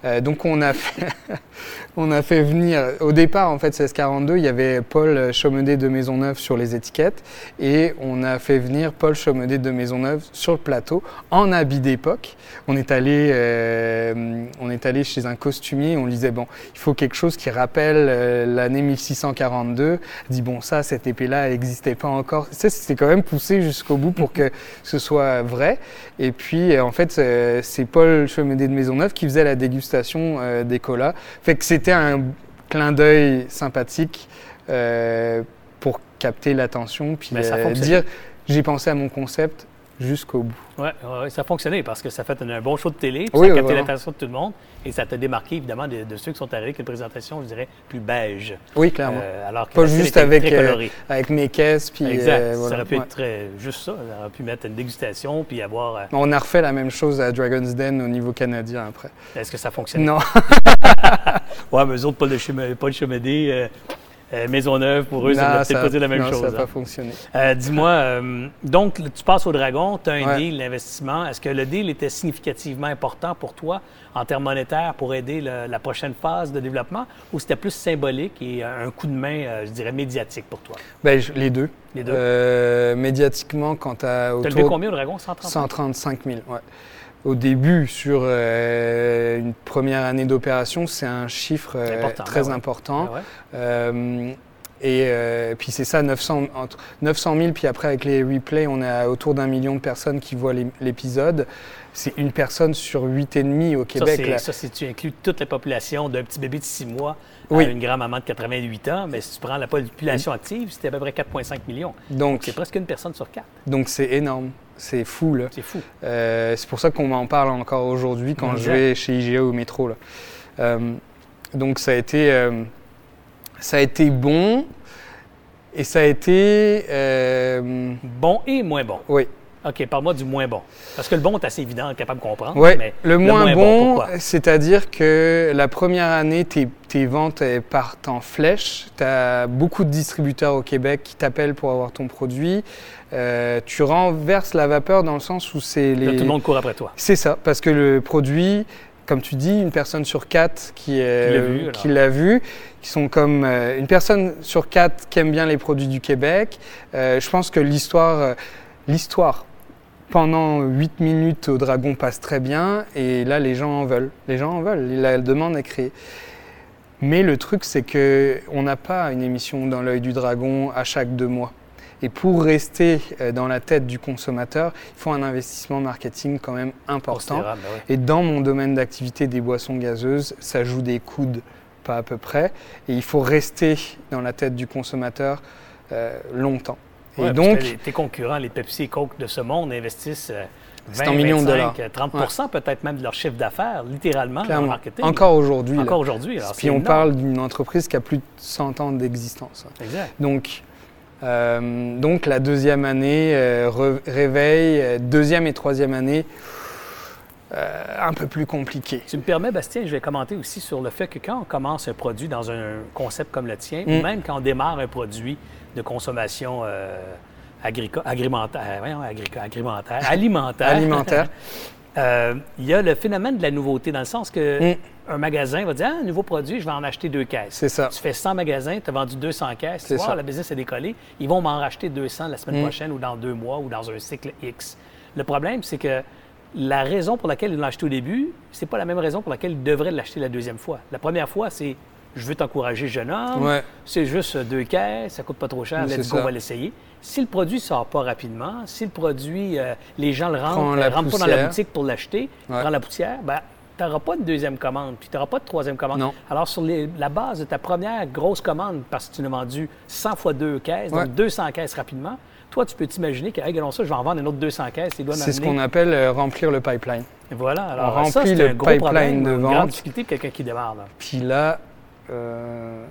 Euh, donc on a, fait on a fait venir, au départ en fait 1642, il y avait Paul Chaumedet de Maisonneuve sur les étiquettes et on a fait venir Paul Chaumedet de Maisonneuve sur le plateau en habit d'époque. On est allé, euh, on est allé chez un costumier, on disait bon, il faut quelque chose qui rappelle euh, l'année 1642. Il dit bon ça, cette épée-là, n'existait pas encore. Ça c'était quand même poussé jusqu'au bout pour que ce soit vrai. Et puis en fait c'est Paul Chaumedet de Maisonneuve qui faisait la dégustation euh, des colas. Fait que c'était un clin d'œil sympathique. Euh, pour capter l'attention, puis euh, dire j'ai pensé à mon concept jusqu'au bout. Oui, ça a fonctionné parce que ça a fait un, un bon show de télé, puis Oui, ça a capté l'attention de tout le monde et ça t'a démarqué évidemment de, de ceux qui sont arrivés avec une présentation, je dirais, plus beige. Oui, clairement. Euh, alors que Pas juste avec, très euh. Avec mes caisses, puis Exact. euh, voilà. Ça aurait pu Ouais. être très, juste ça. Ça aurait pu mettre une dégustation puis avoir. On a refait la même chose à Dragon's Den au niveau canadien après. Est-ce que ça fonctionne? Non, Ouais, mais eux autres, Paul de, Chemédé, euh, Maisonneuve, pour eux, ça Non, ne peut-être pas dire la même non, chose. Ça n'a hein. pas fonctionné. Euh, Dis-moi, euh, donc tu passes au Dragon, tu as un Ouais. deal d'investissement. Est-ce que le deal était significativement important pour toi en termes monétaires pour aider le- la prochaine phase de développement ou c'était plus symbolique et un coup de main, euh, je dirais, médiatique pour toi? Ben, je- les deux. Les deux. Médiatiquement, quand tu as Tu as levé combien au Dragon? 130 135 000, ouais. Au début, sur euh, une première année d'opération, c'est un chiffre euh, important, très ouais. important. Ah ouais? Euh, et puis c'est ça, 900, entre 900 000, puis après avec les replays, on est autour d'un million de personnes qui voient l'é- l'épisode. C'est une personne sur huit et demi au Ça, Québec. c'est- là. Ça, si tu inclus toute la population d'un petit bébé de 6 mois Oui. à une grand-maman de 88 ans, mais si tu prends la population active, c'était à peu près 4,5 millions. Donc C'est presque une personne sur quatre. donc c'est énorme, c'est fou là. C'est fou. Euh, c'est pour ça qu'on m'en parle encore aujourd'hui quand je vais chez IGA au métro. Là. Euh, donc ça a été, euh, ça a été bon et ça a été, Bon et moins bon. oui, OK, parle-moi du moins bon. Parce que le bon est assez évident, capable de comprendre. ouais. mais le moins, bon, c'est-à-dire que la première année, tes, tes ventes partent en flèche. Tu as beaucoup de distributeurs au Québec qui t'appellent pour avoir ton produit. Euh, tu renverses la vapeur dans le sens où c'est Là, les tout le monde court après toi. C'est ça, parce que le produit, comme tu dis, une personne sur quatre qui, est- Qui l'a vu, qui l'a vu, qui sont comme euh, une personne sur quatre qui aime bien les produits du Québec. Euh, je pense que l'histoire, euh, l'histoire pendant 8 minutes au Dragon passe très bien et là les gens en veulent. Les gens en veulent, la demande est créée. Mais le truc c'est que on n'a pas une émission dans l'œil du dragon à chaque deux mois. Et pour rester euh, dans la tête du consommateur, il faut un investissement marketing quand même important. Ouais. Et dans mon domaine d'activité des boissons gazeuses, ça joue des coudes, pas à peu près. Et il faut rester dans la tête du consommateur euh, longtemps. Ouais, et donc, les- tes concurrents, les Pepsi et Coke de ce monde, investissent euh, C'est 20, en millions de 25, dollars. 30% peut-être même de leur chiffre d'affaires, littéralement, dans le clairement, marketing. encore aujourd'hui. Encore aujourd'hui. puis on énorme. parle d'une entreprise qui a plus de 100 ans d'existence. Exact. Donc, euh, donc la deuxième année, euh, re- réveil, euh, deuxième et troisième année, euh, un peu plus compliqué. Tu me permets, Bastien, je vais commenter aussi sur le fait que quand on commence un produit dans un concept comme le tien, Mm. ou même quand on démarre un produit de consommation euh, agrico- agrimentaire, euh, voyons, agrico- agrimentaire, alimentaire, Alimentaire. euh, il y a le phénomène de la nouveauté, dans le sens que Mm. un magasin va dire Ah, un nouveau produit, je vais en acheter deux caisses. C'est ça. Tu fais 100 magasins, tu as vendu 200 caisses, tu C'est vois, ça. la business est décollée, ils vont m'en racheter 200 la semaine Mm. prochaine ou dans deux mois ou dans un cycle X. Le problème, c'est que la raison pour laquelle ils l'ont acheté au début, c'est pas la même raison pour laquelle ils devraient l'acheter la deuxième fois. La première fois, c'est je veux t'encourager, jeune homme, Ouais. c'est juste deux caisses, ça coûte pas trop cher, let's go, on va l'essayer. Si le produit sort pas rapidement, si le produit, euh, les gens le rentrent, Prend euh, rentrent pas dans la boutique pour l'acheter, Ouais. prend la poussière, ben, tu n'auras pas de deuxième commande, puis tu n'auras pas de troisième commande. Non. Alors, sur les- la base de ta première grosse commande, parce que tu n'as vendu 100 fois deux caisses, Ouais. donc 200 caisses rapidement, toi, tu peux t'imaginer que, hey, ça, je vais en vendre une autre 200 caisses, C'est ce qu'on appelle euh, remplir le pipeline. Et Voilà, alors On ça, remplit le un gros pipeline problème, de une grande vente. difficulté pour quelqu'un qui démarre. là. Puis là, euh,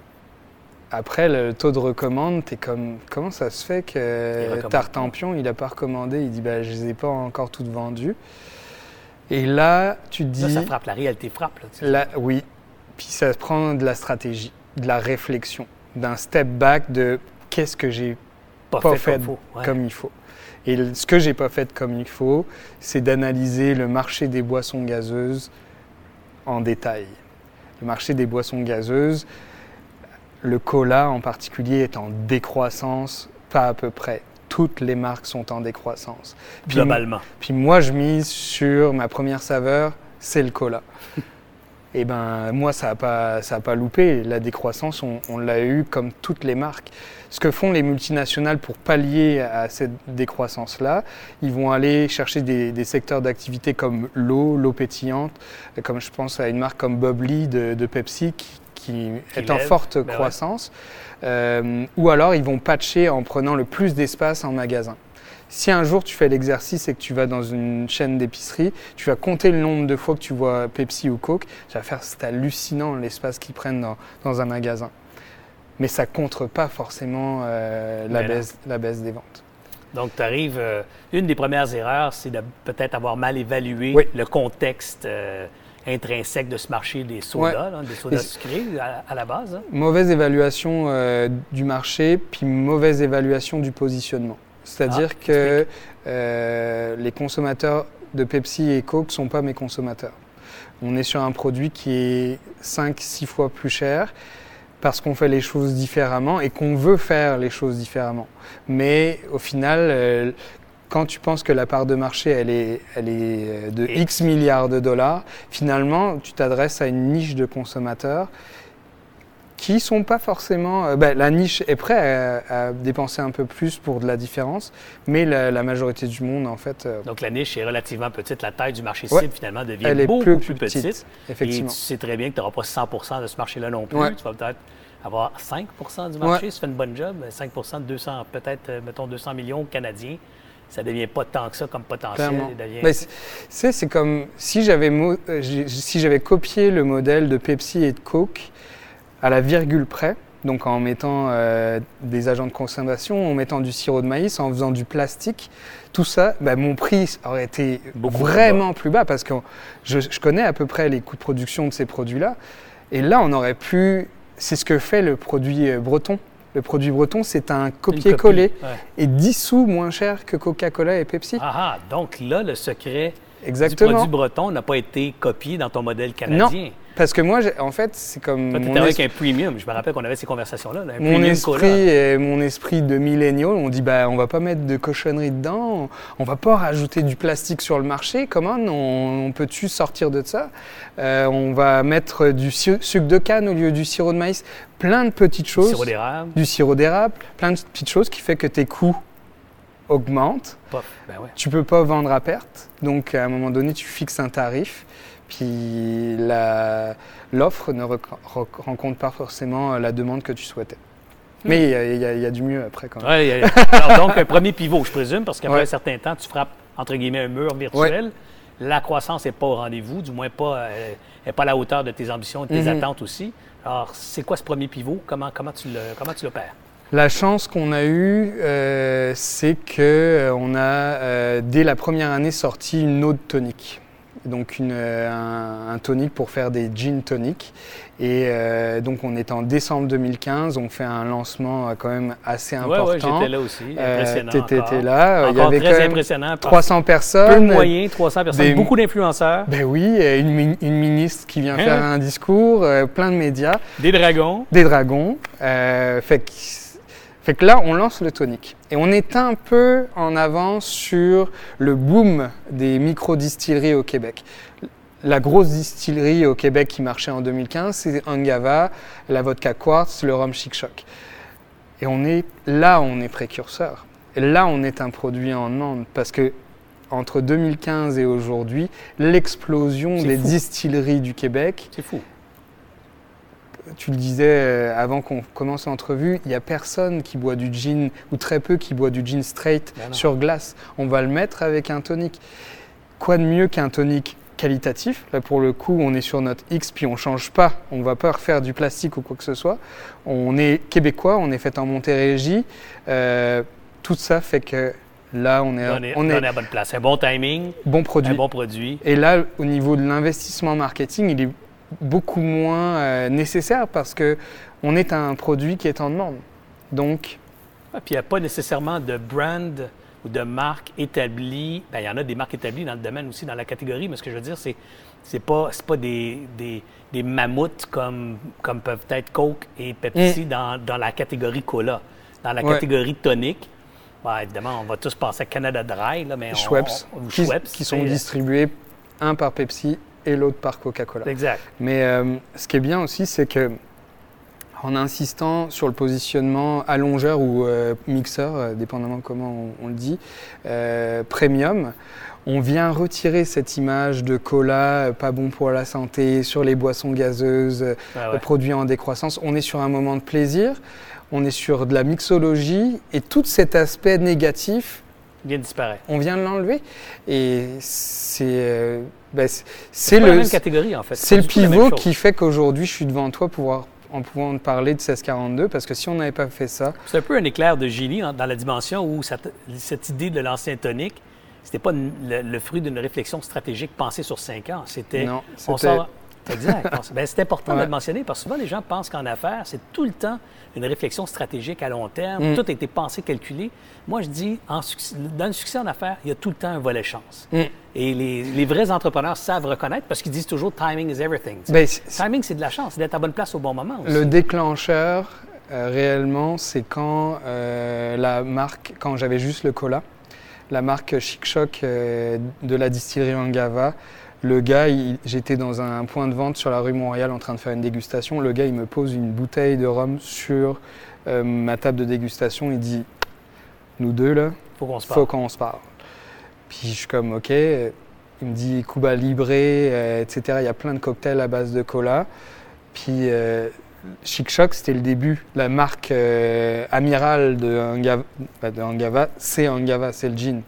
après le taux de recommande, t'es comme comment ça se fait que Tartampion, il a pas recommandé, il dit bah je les ai pas encore toutes vendues. Et là, tu te dis ça frappe, la réalité frappe. Là, là oui, puis ça prend de la stratégie, de la réflexion, d'un step back de qu'est-ce que j'ai pas, pas fait, comme faut. Ouais. comme il faut. Et ce que j'ai pas fait comme il faut, c'est d'analyser le marché des boissons gazeuses en détail. Le marché des boissons gazeuses, le cola en particulier est en décroissance, pas à peu près. Toutes les marques sont en décroissance. Puis, Globalement. puis moi, je mise sur ma première saveur, c'est le cola. Et ben moi, ça n'a pas, ça a pas loupé. La décroissance, on, on l'a eu comme toutes les marques. Ce que font les multinationales pour pallier à cette décroissance-là, ils vont aller chercher des, des secteurs d'activité comme l'eau, l'eau pétillante, comme je pense à une marque comme Bubbly de, de Pepsi qui, qui est en forte ben croissance, ou alors ils vont patcher en prenant le plus d'espace en magasin. Si un jour tu fais l'exercice et que tu vas dans une chaîne d'épicerie, tu vas compter le nombre de fois que tu vois Pepsi ou Coke, tu vas faire, c'est hallucinant l'espace qu'ils prennent dans, un magasin. Mais ça contre pas forcément euh, la, baisse, la baisse des ventes. Donc, tu arrives. Euh, une des premières erreurs, c'est de peut-être avoir mal évalué le contexte euh, intrinsèque de ce marché des sodas, des sodas sucrés à, la base. Hein. Mauvaise évaluation du marché, puis mauvaise évaluation du positionnement. C'est-à-dire ah, que euh, les consommateurs de Pepsi et Coke ne sont pas mes consommateurs. On est sur un produit qui est 5-6 fois plus cher parce qu'on fait les choses différemment et qu'on veut faire les choses différemment. Mais au final, euh, quand tu penses que la part de marché, elle est, elle est euh, de X milliards de dollars, finalement, tu t'adresses à une niche de consommateurs qui sont pas forcément. Euh, ben, la niche est prête à, dépenser un peu plus pour de la différence, mais la, majorité du monde, en fait. Euh, Donc la niche est relativement petite. La taille du marché cible, finalement, devient beaucoup plus, petite. Effectivement. Et tu sais très bien que tu n'auras pas 100 de ce marché-là non plus. Tu vas peut-être avoir 5 du marché, si tu fais une bonne job. 5 de 200, peut-être, euh, mettons, 200 millions canadiens ça devient pas tant que ça comme potentiel. Devient... c'est comme si j'avais si j'avais copié le modèle de Pepsi et de Coke à la virgule près, donc en mettant euh, des agents de consommation, en mettant du sirop de maïs, en faisant du plastique, tout ça, bah, mon prix aurait été vraiment plus bas parce que je, connais à peu près les coûts de production de ces produits-là. Et là, on aurait pu. C'est ce que fait le produit euh, breton. Le produit breton, c'est un copier-coller et 10 sous moins cher que Coca-Cola et Pepsi. Ah, ah, donc là, le secret Exactement. du produit breton n'a pas été copié dans ton modèle canadien. Non. Parce que moi, en fait, c'est comme. Toi, mon avec un premium. Je me rappelle qu'on avait ces conversations-là. mon esprit, et mon esprit de millénial, on dit bah, on va pas mettre de cochonnerie dedans, on va pas rajouter du plastique sur le marché. Comment on, on peut-tu sortir de ça? Euh, On va mettre du sucre de canne au lieu du sirop de maïs. Plein de petites choses. Du sirop d'érable. Du sirop d'érable. Plein de petites choses qui fait que tes coûts augmentent. Ben ouais. Tu peux pas vendre à perte. Donc, à un moment donné, tu fixes un tarif. Puis l'offre ne rencontre pas forcément la demande que tu souhaitais. Hmm. Mais il y, a du mieux après quand même. donc, un premier pivot, je présume, parce qu'après un certain temps, tu frappes, entre guillemets, un mur virtuel. La croissance n'est pas au rendez-vous, du moins pas, euh, pas à la hauteur de tes ambitions et de tes mhm. attentes aussi. Alors, c'est quoi ce premier pivot? Comment, comment tu l'opères? La chance qu'on a eue, euh, c'est qu'on euh, a, dès la première année, sorti une eau de tonique donc une, euh, un, tonique pour faire des gin toniques. Et euh, donc on est en décembre 2015, on fait un lancement euh, quand même assez important. Ouais, j'étais là aussi, impressionnant. Tu étais là, il y avait très impressionnant 300 personnes. Peu de moyens, 300 personnes, beaucoup d'influenceurs. Ben oui, une, une, ministre qui vient hein? faire un discours, plein de médias. Des dragons. Des dragons. fait que fait que là, on lance le tonique. Et on est un peu en avance sur le boom des micro-distilleries au Québec. La grosse distillerie au Québec qui marchait en 2015, c'est Angava, la vodka Quartz, le rhum Chic Choc. Et on est là, on est précurseur. Et là, on est un produit en demande parce que entre 2015 et aujourd'hui, l'explosion des distilleries du Québec, c'est fou tu le disais euh, avant qu'on commence l'entrevue, il n'y a personne qui boit du gin, ou très peu qui boit du gin straight ben sur glace. On va le mettre avec un tonic. Quoi de mieux qu'un tonic qualitatif? Là, pour le coup, on est sur notre X, puis on ne change pas. On ne va pas refaire du plastique ou quoi que ce soit. On est québécois, on est fait en Montérégie. Euh, tout ça fait que Là, on est, on est, à bonne place. Un bon timing, bon produit. un bon produit. Et là, au niveau de l'investissement marketing, il est beaucoup moins euh, nécessaire parce que on est un produit qui est en demande. Donc. Puis il n'y a pas nécessairement de brand ou de marque établie. Bien, il y en a des marques établies dans le domaine aussi, dans la catégorie, mais ce que je veux dire, c'est c'est pas, pas des, des, des, mammouths comme, comme peuvent être Coke et Pepsi mm. dans, dans, la catégorie cola. Dans la catégorie tonique, ben, évidemment, on va tous passer à Canada Dry, là, mais Schweppes, qui, qui, sont distribués un par Pepsi et l'autre par Coca-Cola. Exact. Mais euh, ce qui est bien aussi, c'est que en insistant sur le positionnement allongeur ou euh, mixeur, euh, dépendamment comment on, le dit, euh, premium. On vient retirer cette image de cola pas bon pour la santé, sur les boissons gazeuses, ah produits en décroissance. On est sur un moment de plaisir, on est sur de la mixologie et tout cet aspect négatif vient disparaître. On vient de l'enlever et c'est ben, c'est le en fait. Pivot qui fait qu'aujourd'hui je suis devant toi en pouvant parler de 1642, parce que si on n'avait pas fait ça... C'est un peu un éclair de génie dans la dimension où cette, idée de l'ancien tonique, c'était pas le, fruit d'une réflexion stratégique pensée sur cinq ans. C'était... Non, Exact. ben, c'est important de le mentionner parce que souvent les gens pensent qu'en affaires, c'est tout le temps une réflexion stratégique à long terme. Mm. Tout a été pensé, calculé. Moi, je dis, en, dans le succès en affaires, il y a tout le temps un volet chance. Mm. Et les, vrais entrepreneurs savent reconnaître parce qu'ils disent toujours timing is everything. Ben, timing, c'est de la chance, d'être à bonne place au bon moment. Le déclencheur, euh, réellement, c'est quand euh, la marque, quand j'avais juste le cola, la marque Chic Choc euh, de la distillerie Angava, le gars, j'étais dans un point de vente sur la rue Montréal en train de faire une dégustation. Le gars, il me pose une bouteille de rhum sur ma table de dégustation. Il dit Nous deux, là, faut qu'on se parle. Faut qu'on se parle. Puis je suis comme, OK. Il me dit Cuba Libre, euh, etc. Il y a plein de cocktails à base de cola. Puis euh, Chic Choc, c'était le début. La marque euh, amirale de Angava, de Angava c'est Angava, c'est le gin.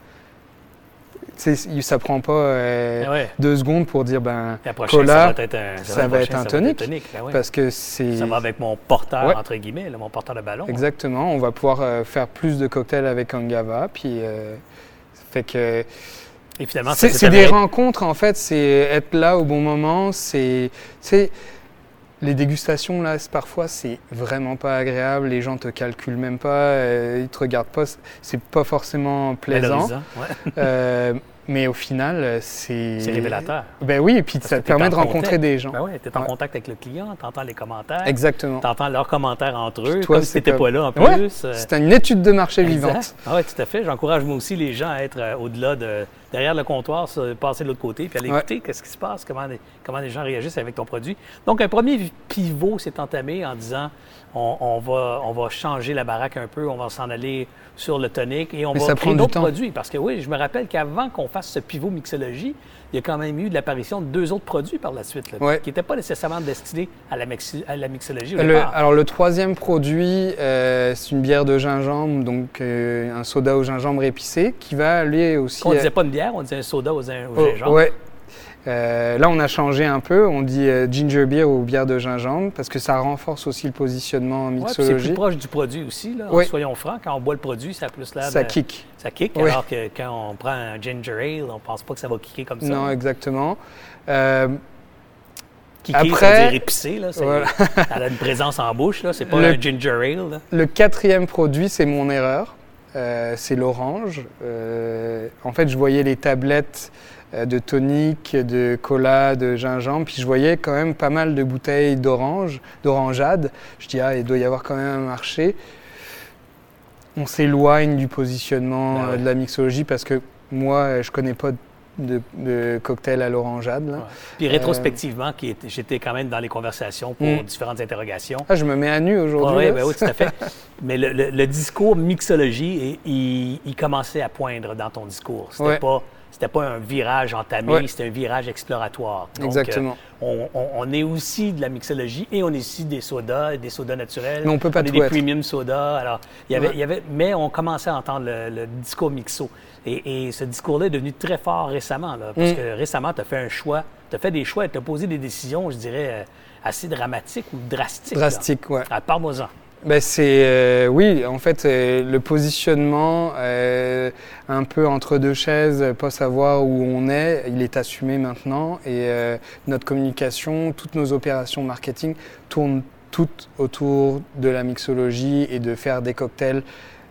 Ça prend pas eh deux secondes pour dire ben cola, ça va être un, tonique, ben parce que c'est ça va avec mon porteur entre guillemets, mon porteur de ballon. Exactement, on va pouvoir faire plus de cocktails avec Angava, puis fait que. c'est des rencontres en fait, c'est être là au bon moment, c'est les dégustations là, parfois c'est vraiment pas agréable, les gens te calculent même pas, euh, ils te regardent pas, c'est pas forcément plaisant. Euh, mais au final, c'est. C'est révélateur. Ben oui, et puis ça te permet de rencontrer des gens. Ben oui, tu es en contact avec le client, tu entends les commentaires. Exactement. Tu entends leurs commentaires entre eux, toi, comme si tu pas là en plus. Ouais, euh. c'est une étude de marché vivante. Ah oui, tout à fait. J'encourage moi aussi les gens à être au-delà de. Derrière le comptoir, passer de l'autre côté, puis aller écouter qu'est-ce qui se passe, comment les, comment les gens réagissent avec ton produit. Donc, un premier pivot s'est entamé en disant on, va, on va changer la baraque un peu, on va s'en aller sur le tonique et on va créer d'autres produits. Parce que oui, je me rappelle qu'avant qu'on fasse ce pivot mixologie, il y a quand même eu de l'apparition de deux autres produits par la suite, qui n'étaient pas nécessairement destinés à la, la mixologie. alors le troisième produit, euh, c'est une bière de gingembre, donc euh, un soda au gingembre épicé, qui va aller aussi... On ne disait pas une bière, on disait un soda au, au oh, gingembre. Ouais. Euh, là, on a changé un peu. On dit euh, ginger beer ou bière de gingembre parce que ça renforce aussi le positionnement en mixologie. Ouais, c'est plus proche du produit aussi. Là. Soyons francs, quand on boit le produit, ça a plus l'air Ça kick. Ça kick, alors que quand on prend un ginger ale, on pense pas que ça va kicker comme ça. Non, exactement. Euh, Kicker, Après, dire épicé, là, elle a une présence en bouche, là, c'est pas un ginger ale. Le quatrième produit, c'est mon erreur, c'est l'orange. en fait, je voyais les tablettes de tonique, de cola, de gingembre. Puis je voyais quand même pas mal de bouteilles d'orange, d'orangeade. Je dis, ah, il doit y avoir quand même un marché. On s'éloigne du positionnement euh, de la mixologie parce que moi, je connais pas de, cocktail à l'orangeade. Puis rétrospectivement, j'étais quand même dans les conversations pour hmm. différentes interrogations. Ah, je me mets à nu aujourd'hui. Ben oui, tout à fait. Mais le, discours mixologie, il, il, commençait à poindre dans ton discours. C'était pas c'était pas un virage entamé, c'était un virage exploratoire. Exactement. Euh, on, est aussi de la mixologie et on est aussi des sodas, des sodas naturels. Mais on peut pas on est des premium sodas. Alors, il y avait, il y avait, mais on commençait à entendre le, discours mixo. Et, ce discours-là est devenu très fort récemment, là, parce mm. que récemment, tu as fait un choix, tu as fait des choix et tu as posé des décisions, je dirais, euh, assez dramatiques ou drastiques. Drastiques, oui. Parle-moi-en ben c'est euh, oui, en fait, euh, le positionnement euh, un peu entre deux chaises, pas savoir où on est, il est assumé maintenant et notre communication, toutes nos opérations marketing tournent toutes autour de la mixologie et de faire des cocktails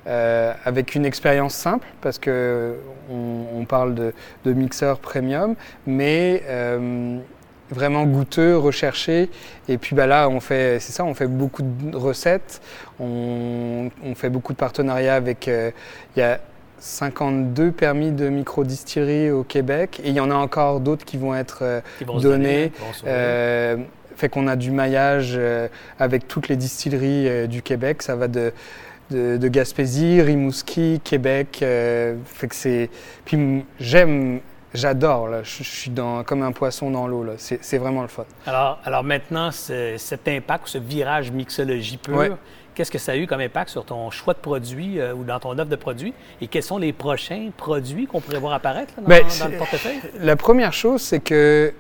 avec une expérience simple parce que on, parle de, de mixeur premium, mais vraiment goûteux, recherché. Et puis bah là, on fait, c'est ça, on fait beaucoup de recettes, on, fait beaucoup de partenariats avec. Euh, il y a 52 permis de microdistillerie au Québec et il y en a encore d'autres qui vont être euh, donnés. Fait qu'on a du maillage euh, avec toutes les distilleries euh, du Québec. Ça va de, de, de Gaspésie, Rimouski, Québec. euh, fait que c'est. Puis j'aime, j'adore. Là. Je, je suis dans, comme un poisson dans l'eau. là. C'est, vraiment le fun. Alors, alors maintenant, ce- cet impact, ce virage mixologie pure, Ouais. qu'est-ce que ça a eu comme impact sur ton choix de produits euh, ou dans ton offre de produits? Et quels sont les prochains produits qu'on pourrait voir apparaître là, dans, Ben, dans le portefeuille? La première chose, c'est que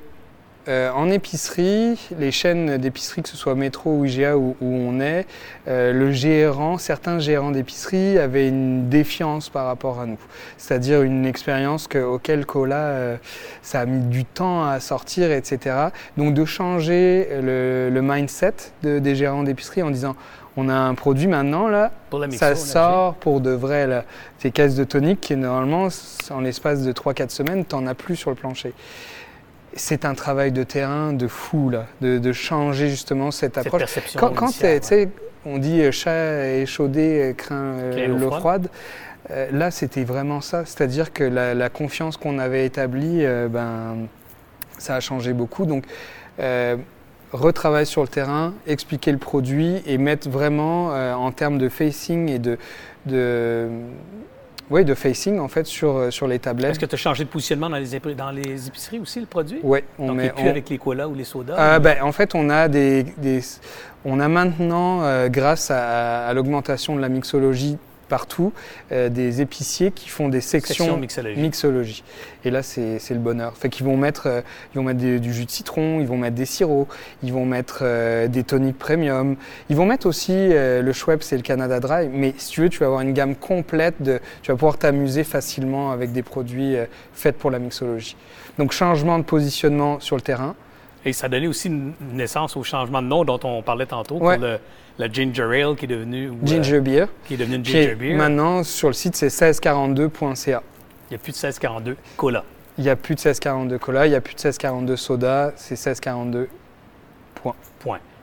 euh, en épicerie, les chaînes d'épicerie, que ce soit Métro ou IGA où, où on est, euh, le gérant, certains gérants d'épicerie avaient une défiance par rapport à nous. C'est-à-dire une expérience que, auquel Cola, euh, ça a mis du temps à sortir, etc. Donc de changer le, le mindset de- des gérants d'épicerie en disant on a un produit maintenant là, Pour la mixo, ça sort pour de vrai. Là. Ces caisses de tonique qui, normalement, en l'espace de 3-4 semaines, t'en as plus sur le plancher. C'est un travail de terrain de fou, là, de, de changer justement cette Cette approche. perception Quand, on dit euh, chat échaudé euh, craint euh, Craint l'eau froide. Euh, là, c'était vraiment ça. C'est-à-dire que la, la confiance qu'on avait établie, euh, ben, ça a changé beaucoup. Donc, retravailler sur le terrain, expliquer le produit et mettre vraiment en termes de facing et de, de, oui, de facing en fait sur, euh, sur les tablettes. Est-ce que tu as changé de positionnement dans les, dans les épiceries aussi, le produit? Ouais, on Donc, met, et plus on- avec les colas ou les sodas? Euh, ben, en fait, on a des, des- on a maintenant, euh, grâce à, à l'augmentation de la mixologie partout, euh, des épiciers qui font des sections, Section mixologie. mixologie. Et là, c'est le bonheur. Fait qu'ils vont mettre, euh, ils vont mettre des- du jus de citron, ils vont mettre des sirops, ils vont mettre euh, des toniques premium, ils vont mettre aussi le Schweppes et le Canada Dry. Mais si tu veux, tu vas avoir une gamme complète de, tu vas pouvoir t'amuser facilement avec des produits faits pour la mixologie. Donc changement de positionnement sur le terrain. Et ça a donné aussi une naissance au changement de nom dont on parlait tantôt Ouais. pour le, la Ginger Ale qui est devenue ou, euh, Ginger beer. qui est devenue une Ginger Beer. Maintenant, sur le site, c'est 1642.ca. Il n'y a plus de 1642 cola. Il n'y a plus de 1642 cola, il n'y a plus de 1642 soda, c'est 1642. Point.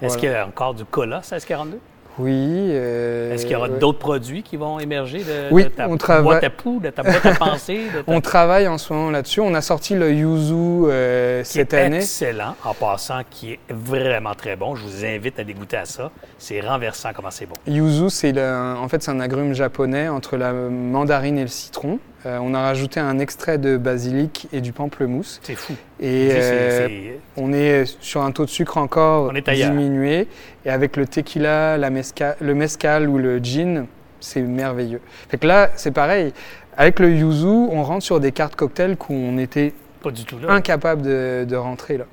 Est-ce Voilà. qu'il y a encore du cola 1642? Oui. euh, Est-ce qu'il y aura ouais. d'autres produits qui vont émerger de, Oui, de ta on travaille- boîte à poux, de ta boîte à penser? De ta... On travaille en ce moment là-dessus. On a sorti le yuzu euh, qui cette est année. excellent, en passant, qui est vraiment très bon. Je vous invite à dégoûter à ça. C'est renversant comment c'est bon. Yuzu, c'est en fait c'est un agrume japonais entre la mandarine et le citron. Euh, on a rajouté un extrait de basilic et du pamplemousse. C'est fou. Et C'est- euh, c'est- on est sur un taux de sucre encore diminué. Et avec le tequila, la mesca- le mezcal ou le gin, c'est merveilleux. Fait que là, c'est pareil. Avec le yuzu, on rentre sur des cartes cocktails où on était pas du tout là. incapable de, de rentrer là.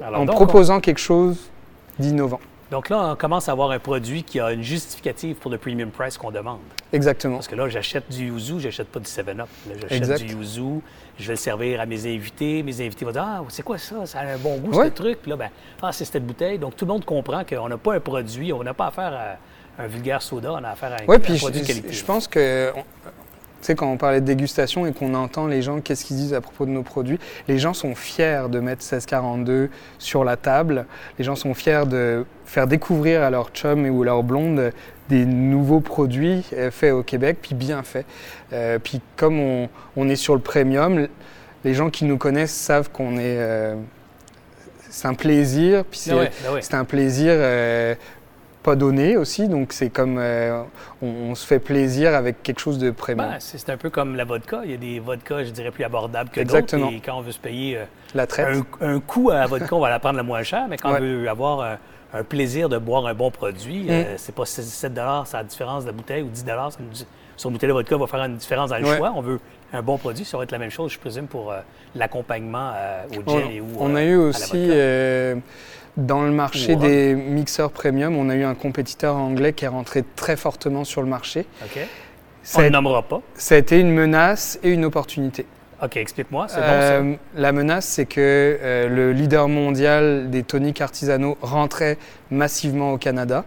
Alors, en donc, proposant quelque chose d'innovant. On- donc là, on commence à avoir un produit qui a une justificative pour le premium price qu'on demande. Exactement. Parce que là, j'achète du yuzu, j'achète pas du 7-Up. Là, J'achète du yuzu, je vais le servir à mes invités. Mes invités vont dire Ah, c'est quoi ça? Ça a un bon goût, Ouais. ce truc. Puis là, ben, ah, c'est cette bouteille. Donc tout le monde comprend qu'on n'a pas un produit, on n'a pas affaire à un vulgaire soda, on a affaire à un, Ouais, un puis je, produit de qualité. je pense que, on- tu sais, quand on parlait de dégustation et qu'on entend les gens, qu'est-ce qu'ils disent à propos de nos produits, les gens sont fiers de mettre 1642 sur la table. Les gens sont fiers de faire découvrir à leur chum ou leur blonde des nouveaux produits euh, faits au Québec, puis bien faits. Euh, puis comme on, on est sur le premium, les gens qui nous connaissent savent qu'on est... euh, c'est un plaisir, puis c'est Ah ouais, ah ouais. c'est un plaisir euh, pas donné aussi, donc c'est comme euh, on, on se fait plaisir avec quelque chose de premium. Ben, c'est un peu comme la vodka. Il y a des vodkas, je dirais, plus abordables que d'autres. Et quand on veut se payer euh, la traite. un, un coup à la vodka, on va la prendre le moins cher. Mais quand Ouais. on veut avoir un, un plaisir de boire un bon produit, euh, Mm. c'est pas 7 c'est la différence de la bouteille ou 10 c'est une Sur une bouteille de vodka va faire une différence dans le Ouais. choix. On veut un bon produit. Ça va être la même chose, je présume, pour euh, l'accompagnement euh, au On, et ou on euh, a eu la aussi euh, dans le marché des mixeurs premium, on a eu un compétiteur anglais qui est rentré très fortement sur le marché. Ça On ne nommera pas. ça a été une menace et une opportunité. OK, explique-moi. Bon, Euh, la menace, c'est que euh, le leader mondial des toniques artisanaux rentrait massivement au Canada.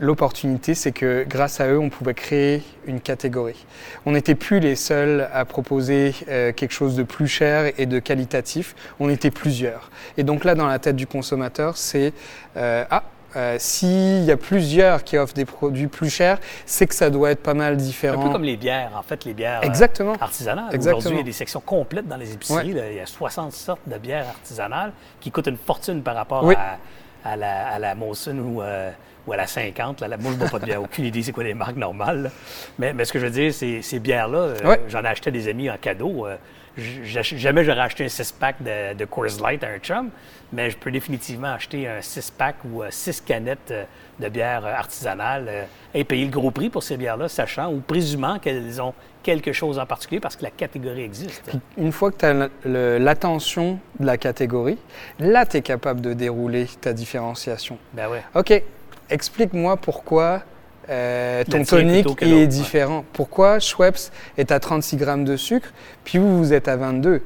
L'opportunité, c'est que grâce à eux, on pouvait créer une catégorie. On n'était plus les seuls à proposer euh, quelque chose de plus cher et de qualitatif. On était plusieurs. Et donc là, dans la tête du consommateur, c'est euh, ah, Euh, S'il y a plusieurs qui offrent des produits plus chers, c'est que ça doit être pas mal différent. Un peu comme les bières, en fait, les bières Exactement. artisanales. Exactement. Aujourd'hui, il y a des sections complètes dans les épiceries. là. il y a 60 sortes de bières artisanales qui coûtent une fortune par rapport Oui. à, à la, à la ou, euh, ou à la 50. Là. La- Moi, je ne bois pas de bière. Aucune idée c'est quoi les marques normales. là. Mais, mais ce que je veux dire, c'est ces bières-là, euh, j'en ai acheté à des amis en cadeau. euh, jamais j'aurais acheté un 6-pack de, de Coors Light à un chum, mais je peux définitivement acheter un 6-pack ou 6 canettes euh, de bière euh, artisanale euh, et payer le gros prix pour ces bières-là, sachant ou présumant qu'elles ont quelque chose en particulier parce que la catégorie existe. Une fois que tu as l'attention de la catégorie, là, tu es capable de dérouler ta différenciation. Ben ouais. OK, explique-moi pourquoi euh, ton Le tien tonic plutôt que est ouais. différent. Pourquoi Schweppes est à 36 grammes de sucre, puis vous, vous êtes à 22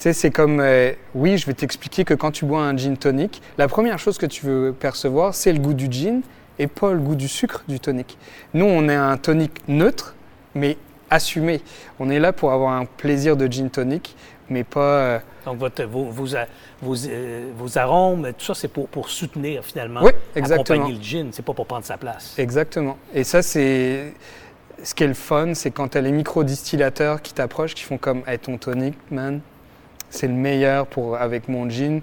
tu sais, c'est comme, euh, oui, je vais t'expliquer que quand tu bois un gin tonic, la première chose que tu veux percevoir, c'est le goût du gin et pas le goût du sucre du tonic. Nous, on est un tonic neutre, mais assumé. On est là pour avoir un plaisir de gin tonic, mais pas... euh, Donc, votre, vos, vos, a- vos, euh, vos arômes, tout ça, c'est pour, pour soutenir finalement, Oui, exactement. accompagner le gin, c'est pas pour prendre sa place. Exactement. Et ça, c'est. Ce qui est le fun, c'est quand tu as les micro-distillateurs qui t'approchent, qui font comme hey, ton tonic, man, c'est le meilleur pour, avec mon gin.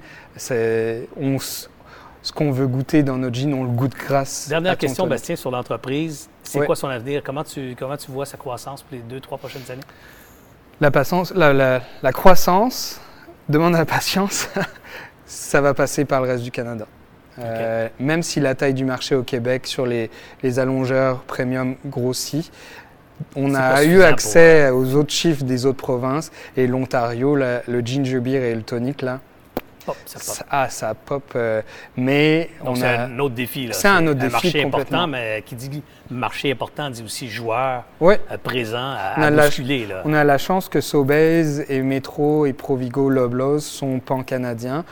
On, ce qu'on veut goûter dans notre gin, on le goûte grâce. à Dernière ton question, tonic. Bastien, sur l'entreprise. C'est quoi son avenir? Comment tu, comment tu vois sa croissance pour les deux, trois prochaines années? La, patience, la, la- la croissance demande la patience. ça va passer par le reste du Canada. Euh, même si la taille du marché au Québec sur les, les allongeurs premium grossit, on a eu accès aux autres chiffres des autres provinces et l'Ontario, le ginger beer et le tonic là, Ça part. ça, ah, ça pop. euh, mais Donc, on c'est a, un autre défi. là. C'est un autre défi, marché important, mais qui dit marché important dit aussi joueur euh, présent à, On à la-. Là. On a la chance que Sobeys et Metro et Provigo Loblaws sont pan-canadiens.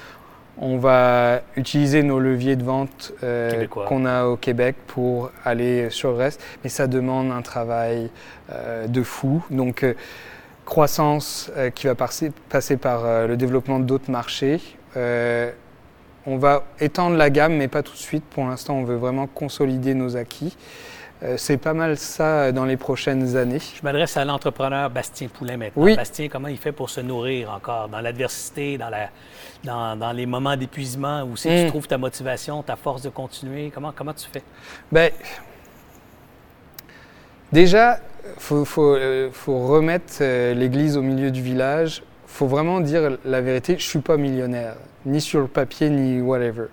On va utiliser nos leviers de vente euh, qu'on a au Québec pour aller sur le reste, mais ça demande un travail euh, de fou. Donc, croissance euh, qui va passer, passer par euh, le développement d'autres marchés. Euh, on va étendre la gamme, mais pas tout de suite. Pour l'instant, on veut vraiment consolider nos acquis. Euh, C'est pas mal ça euh, dans les prochaines années. Je m'adresse à l'entrepreneur Bastien Poulain maintenant. Oui. Bastien, comment il fait pour se nourrir encore dans l'adversité, dans, la, dans, dans les moments d'épuisement où tu Mm. trouves ta motivation, ta force de continuer? Comment, comment tu fais? Ben, déjà, il faut, faut, euh, faut remettre euh, l'église au milieu du village. Faut vraiment dire la vérité, je suis pas millionnaire, ni sur le papier, ni whatever.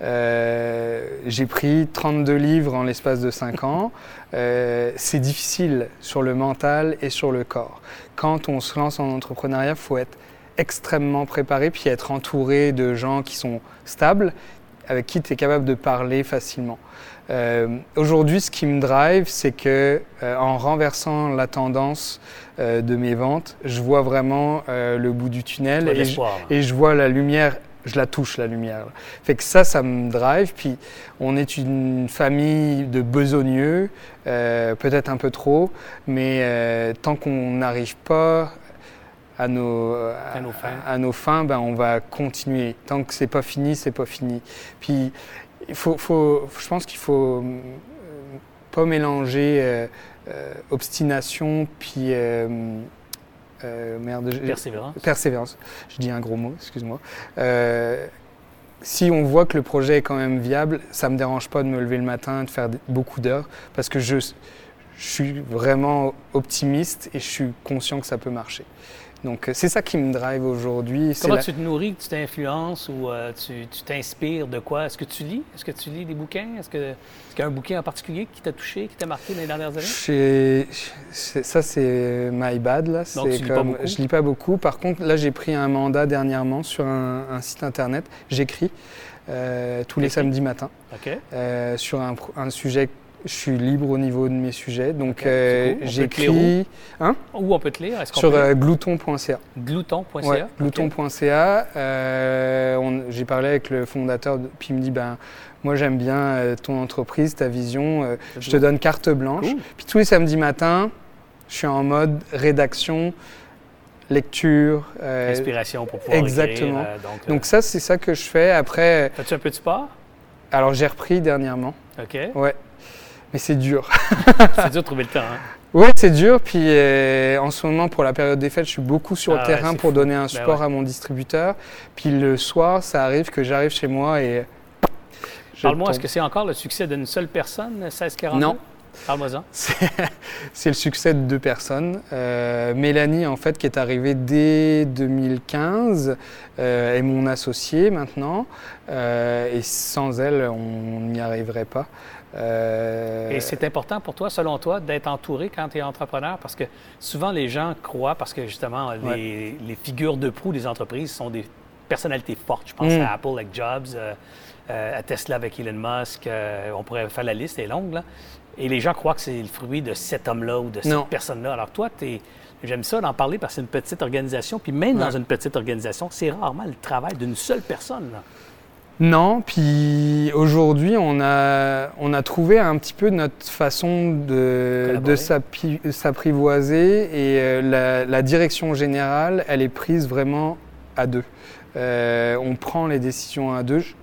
Euh, j'ai pris 32 livres en l'espace de 5 ans. Euh, c'est difficile sur le mental et sur le corps. Quand on se lance en entrepreneuriat, il faut être extrêmement préparé, puis être entouré de gens qui sont stables, avec qui tu es capable de parler facilement. Euh, Aujourd'hui, ce qui me drive, c'est que en renversant la tendance euh, de mes ventes, je vois vraiment euh, le bout du tunnel et je, et vois la lumière. Je la touche la lumière. Fait que ça, ça me drive. Puis on est une famille de besogneux, euh, peut-être un peu trop, mais tant qu'on n'arrive pas à nos, À nos fins. à nos fins, ben, on va continuer. Tant que c'est pas fini, c'est pas fini. Puis il faut, faut- je pense qu'il faut pas mélanger euh, obstination puis euh, euh, merde. Persévérance. Persévérance. Je dis un gros mot, excuse-moi. Euh, si on voit que le projet est quand même viable, ça me dérange pas de me lever le matin, de faire beaucoup d'heures, parce que je, je suis vraiment optimiste et je suis conscient que ça peut marcher. Donc euh, c'est ça qui me drive aujourd'hui. Comment la- tu te nourris, tu t'influences ou euh, tu t'inspires de quoi? Est-ce que tu lis? Est-ce que tu lis des bouquins? Est-ce que- est-ce qu'il y a un bouquin en particulier qui t'a touché, qui t'a marqué dans les dernières années? Ça, c'est my bad. Là. Donc, C'est tu lis pas beaucoup? Je lis pas beaucoup. Par contre, là, j'ai pris un mandat dernièrement sur un, un site internet. J'écris euh, tous les samedis matins OK. euh, sur un, un sujet. Je suis libre au niveau de mes sujets. Donc, euh, j'écris Où on peut te lire? Sur peut euh, glouton.ca. Glouton.ca? Ouais, glouton.ca. Euh, j'ai parlé avec le fondateur, de- puis il me dit ben, Moi, j'aime bien ton entreprise, ta vision. je te donne carte blanche. Cool. Puis tous les samedis matins, je suis en mode rédaction, lecture. euh, Inspiration pour pouvoir exactement. écrire. euh, donc, euh, ça, c'est ça que je fais. Après, fais-tu un peu de sport? Alors j'ai repris dernièrement. OK. Ouais. Mais c'est dur. c'est dur de trouver le. Hein? Oui, c'est dur. Puis euh, en ce moment, pour la période des fêtes, je suis beaucoup sur le Ah terrain ouais, pour fou. donner un Ben support ouais. à mon distributeur. Puis le soir, ça arrive que j'arrive chez moi et. Parle-moi, est-ce que c'est encore le succès d'une seule personne, 1642? Non. Parle-moi-en. C'est c'est le succès de deux personnes. Euh, Mélanie, en fait, qui est arrivée dès 2015, euh, est mon associée maintenant. Euh, et sans elle, on n'y arriverait pas. Euh, Et c'est important pour toi, selon toi, d'être entouré quand tu es entrepreneur? Parce que souvent les gens croient, parce que justement, les, les figures de proue des entreprises sont des personnalités fortes. Je pense Mm. à Apple avec Jobs, euh, euh, à Tesla avec Elon Musk. on pourrait faire la liste, elle est longue. Là. Et les gens croient que c'est le fruit de cet homme-là ou de cette personne-là. Alors toi, t'es- j'aime ça d'en parler parce que c'est une petite organisation. Puis même dans une petite organisation, c'est rarement le travail d'une seule personne. là. Non, puis aujourd'hui, on a, on a trouvé un petit peu notre façon de, de s'apprivoiser et euh, la, la direction générale, elle est prise vraiment à deux. Euh, on prend les décisions à deux. Je,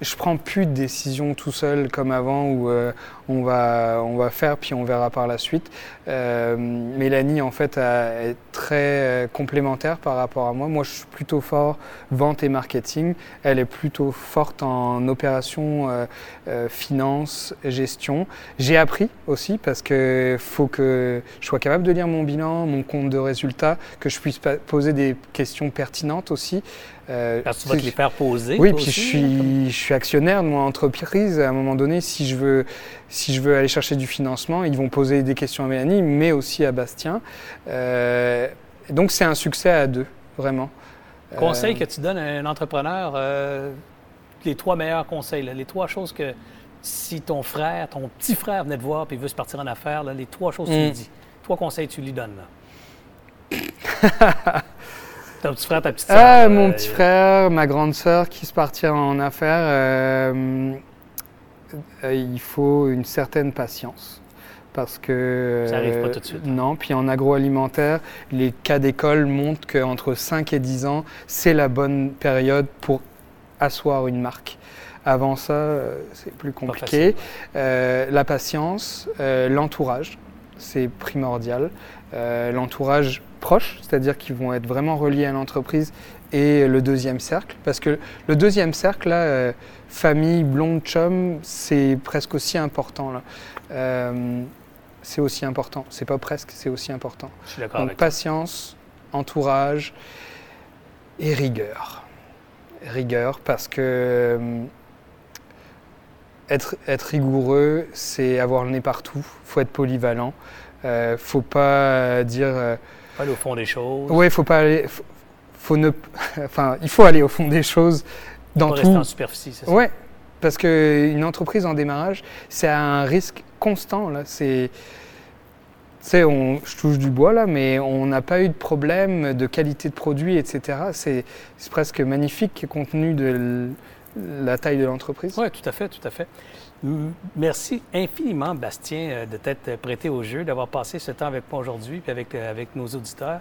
je prends plus de décisions tout seul comme avant où euh, on, va, on va faire puis on verra par la suite. Euh, Mélanie, en fait, a- est très euh, complémentaire par rapport à moi. Moi, je suis plutôt fort vente et marketing. Elle est plutôt forte en opération, euh, euh, finance, gestion. J'ai appris aussi parce que faut que je sois capable de lire mon bilan, mon compte de résultats, que je puisse poser des questions pertinentes aussi. Parce que tu vas te c'est- les faire poser. oui, puis je comme- suis, je suis actionnaire de mon entreprise. À un moment donné, si je veux, si je veux aller chercher du financement, ils vont poser des questions à Mélanie, mais aussi à Bastien. Euh, donc c'est un succès à deux, vraiment. Conseil Euh, que tu donnes à un entrepreneur, euh, les trois meilleurs conseils, là, les trois choses que si ton frère, ton petit frère venait te voir et veut se partir en affaires, là, les trois choses que tu Mm. lui dis. Trois conseils que tu lui donnes. Là. ton petit frère, ta petite sœur. Ah, mon euh, petit frère, ma grande sœur qui se partira en affaires, euh, il faut une certaine patience. Parce que. Ça arrive pas euh, tout de suite. Non, puis en agroalimentaire, les cas d'école montrent qu'entre 5 et 10 ans, c'est la bonne période pour asseoir une marque. Avant ça, euh, c'est plus compliqué. Euh, la patience, euh, l'entourage, c'est primordial. Euh, l'entourage proche, c'est-à-dire qu'ils vont être vraiment reliés à l'entreprise, et le deuxième cercle. Parce que le deuxième cercle, là, euh, famille, blonde, chum, c'est presque aussi important. Là. Euh, c'est aussi important. C'est pas presque, c'est aussi important. Je suis d'accord Donc avec toi. patience, entourage et rigueur. Rigueur parce que euh, être, être rigoureux, c'est avoir le nez partout. faut être polyvalent. Euh, faut pas dire. euh, Faut aller au fond des choses. ouais, faut pas aller. Faut, faut ne, enfin, il faut aller au fond des choses dans pas rester en superficie, c'est ça. Ouais, parce qu'une entreprise en démarrage, c'est un risque constant. Là. C'est, tu sais, on, je touche du bois là, mais on n'a pas eu de problème de qualité de produit, etc. C'est, c'est presque magnifique compte tenu de la taille de l'entreprise? Oui, tout à fait, tout à fait. Merci infiniment, Bastien, euh, de t'être prêté au jeu, d'avoir passé ce temps avec moi aujourd'hui et avec, euh, avec nos auditeurs.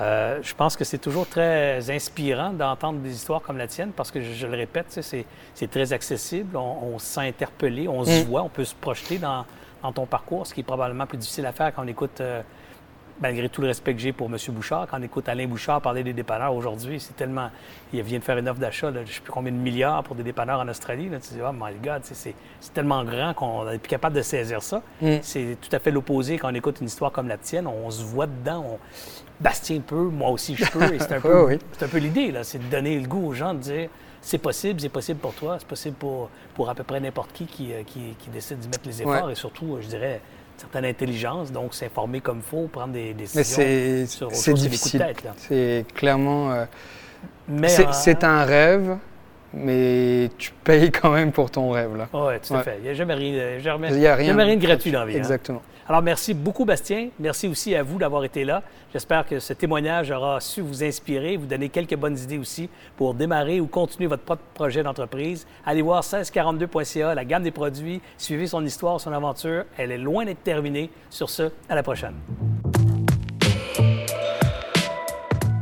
Euh, je pense que c'est toujours très inspirant d'entendre des histoires comme la tienne parce que, je, je le répète, c'est, c'est très accessible, on, on se sent interpellé, on se Mm. voit, on peut se projeter dans, dans ton parcours, ce qui est probablement plus difficile à faire quand on écoute, euh, malgré tout le respect que j'ai pour M. Bouchard, quand on écoute Alain Bouchard parler des dépanneurs aujourd'hui, c'est tellement. Il vient de faire une offre d'achat, je ne sais plus combien de milliards pour des dépanneurs en Australie. Là, tu dis, oh my God, c'est, tellement grand qu'on n'est plus capable de saisir ça. Mm. C'est tout à fait l'opposé quand on écoute une histoire comme la tienne. On se voit dedans. on- Bastien peut, moi aussi je peux. C'est un peu, Oui, oui. c'est un peu l'idée, là, c'est de donner le goût aux gens de dire c'est possible, c'est possible pour toi, c'est possible pour, pour à peu près n'importe qui qui, euh, qui, qui décide d'y mettre les efforts Ouais. et surtout, je dirais, certaine intelligence, donc s'informer comme il faut, prendre des décisions. Mais c'est, difficile. C'est clairement. euh, c'est un rêve, mais tu payes quand même pour ton rêve là. Ouais, tout à Ouais. fait. Il n'y a jamais rien, jamais, Il y a rien. jamais rien de gratuit dans la vie. hein. Exactement. Alors, merci beaucoup, Bastien. Merci aussi à vous d'avoir été là. J'espère que ce témoignage aura su vous inspirer, vous donner quelques bonnes idées aussi pour démarrer ou continuer votre propre projet d'entreprise. Allez voir 1642.ca, la gamme des produits. Suivez son histoire, son aventure. Elle est loin d'être terminée. Sur ce, à la prochaine.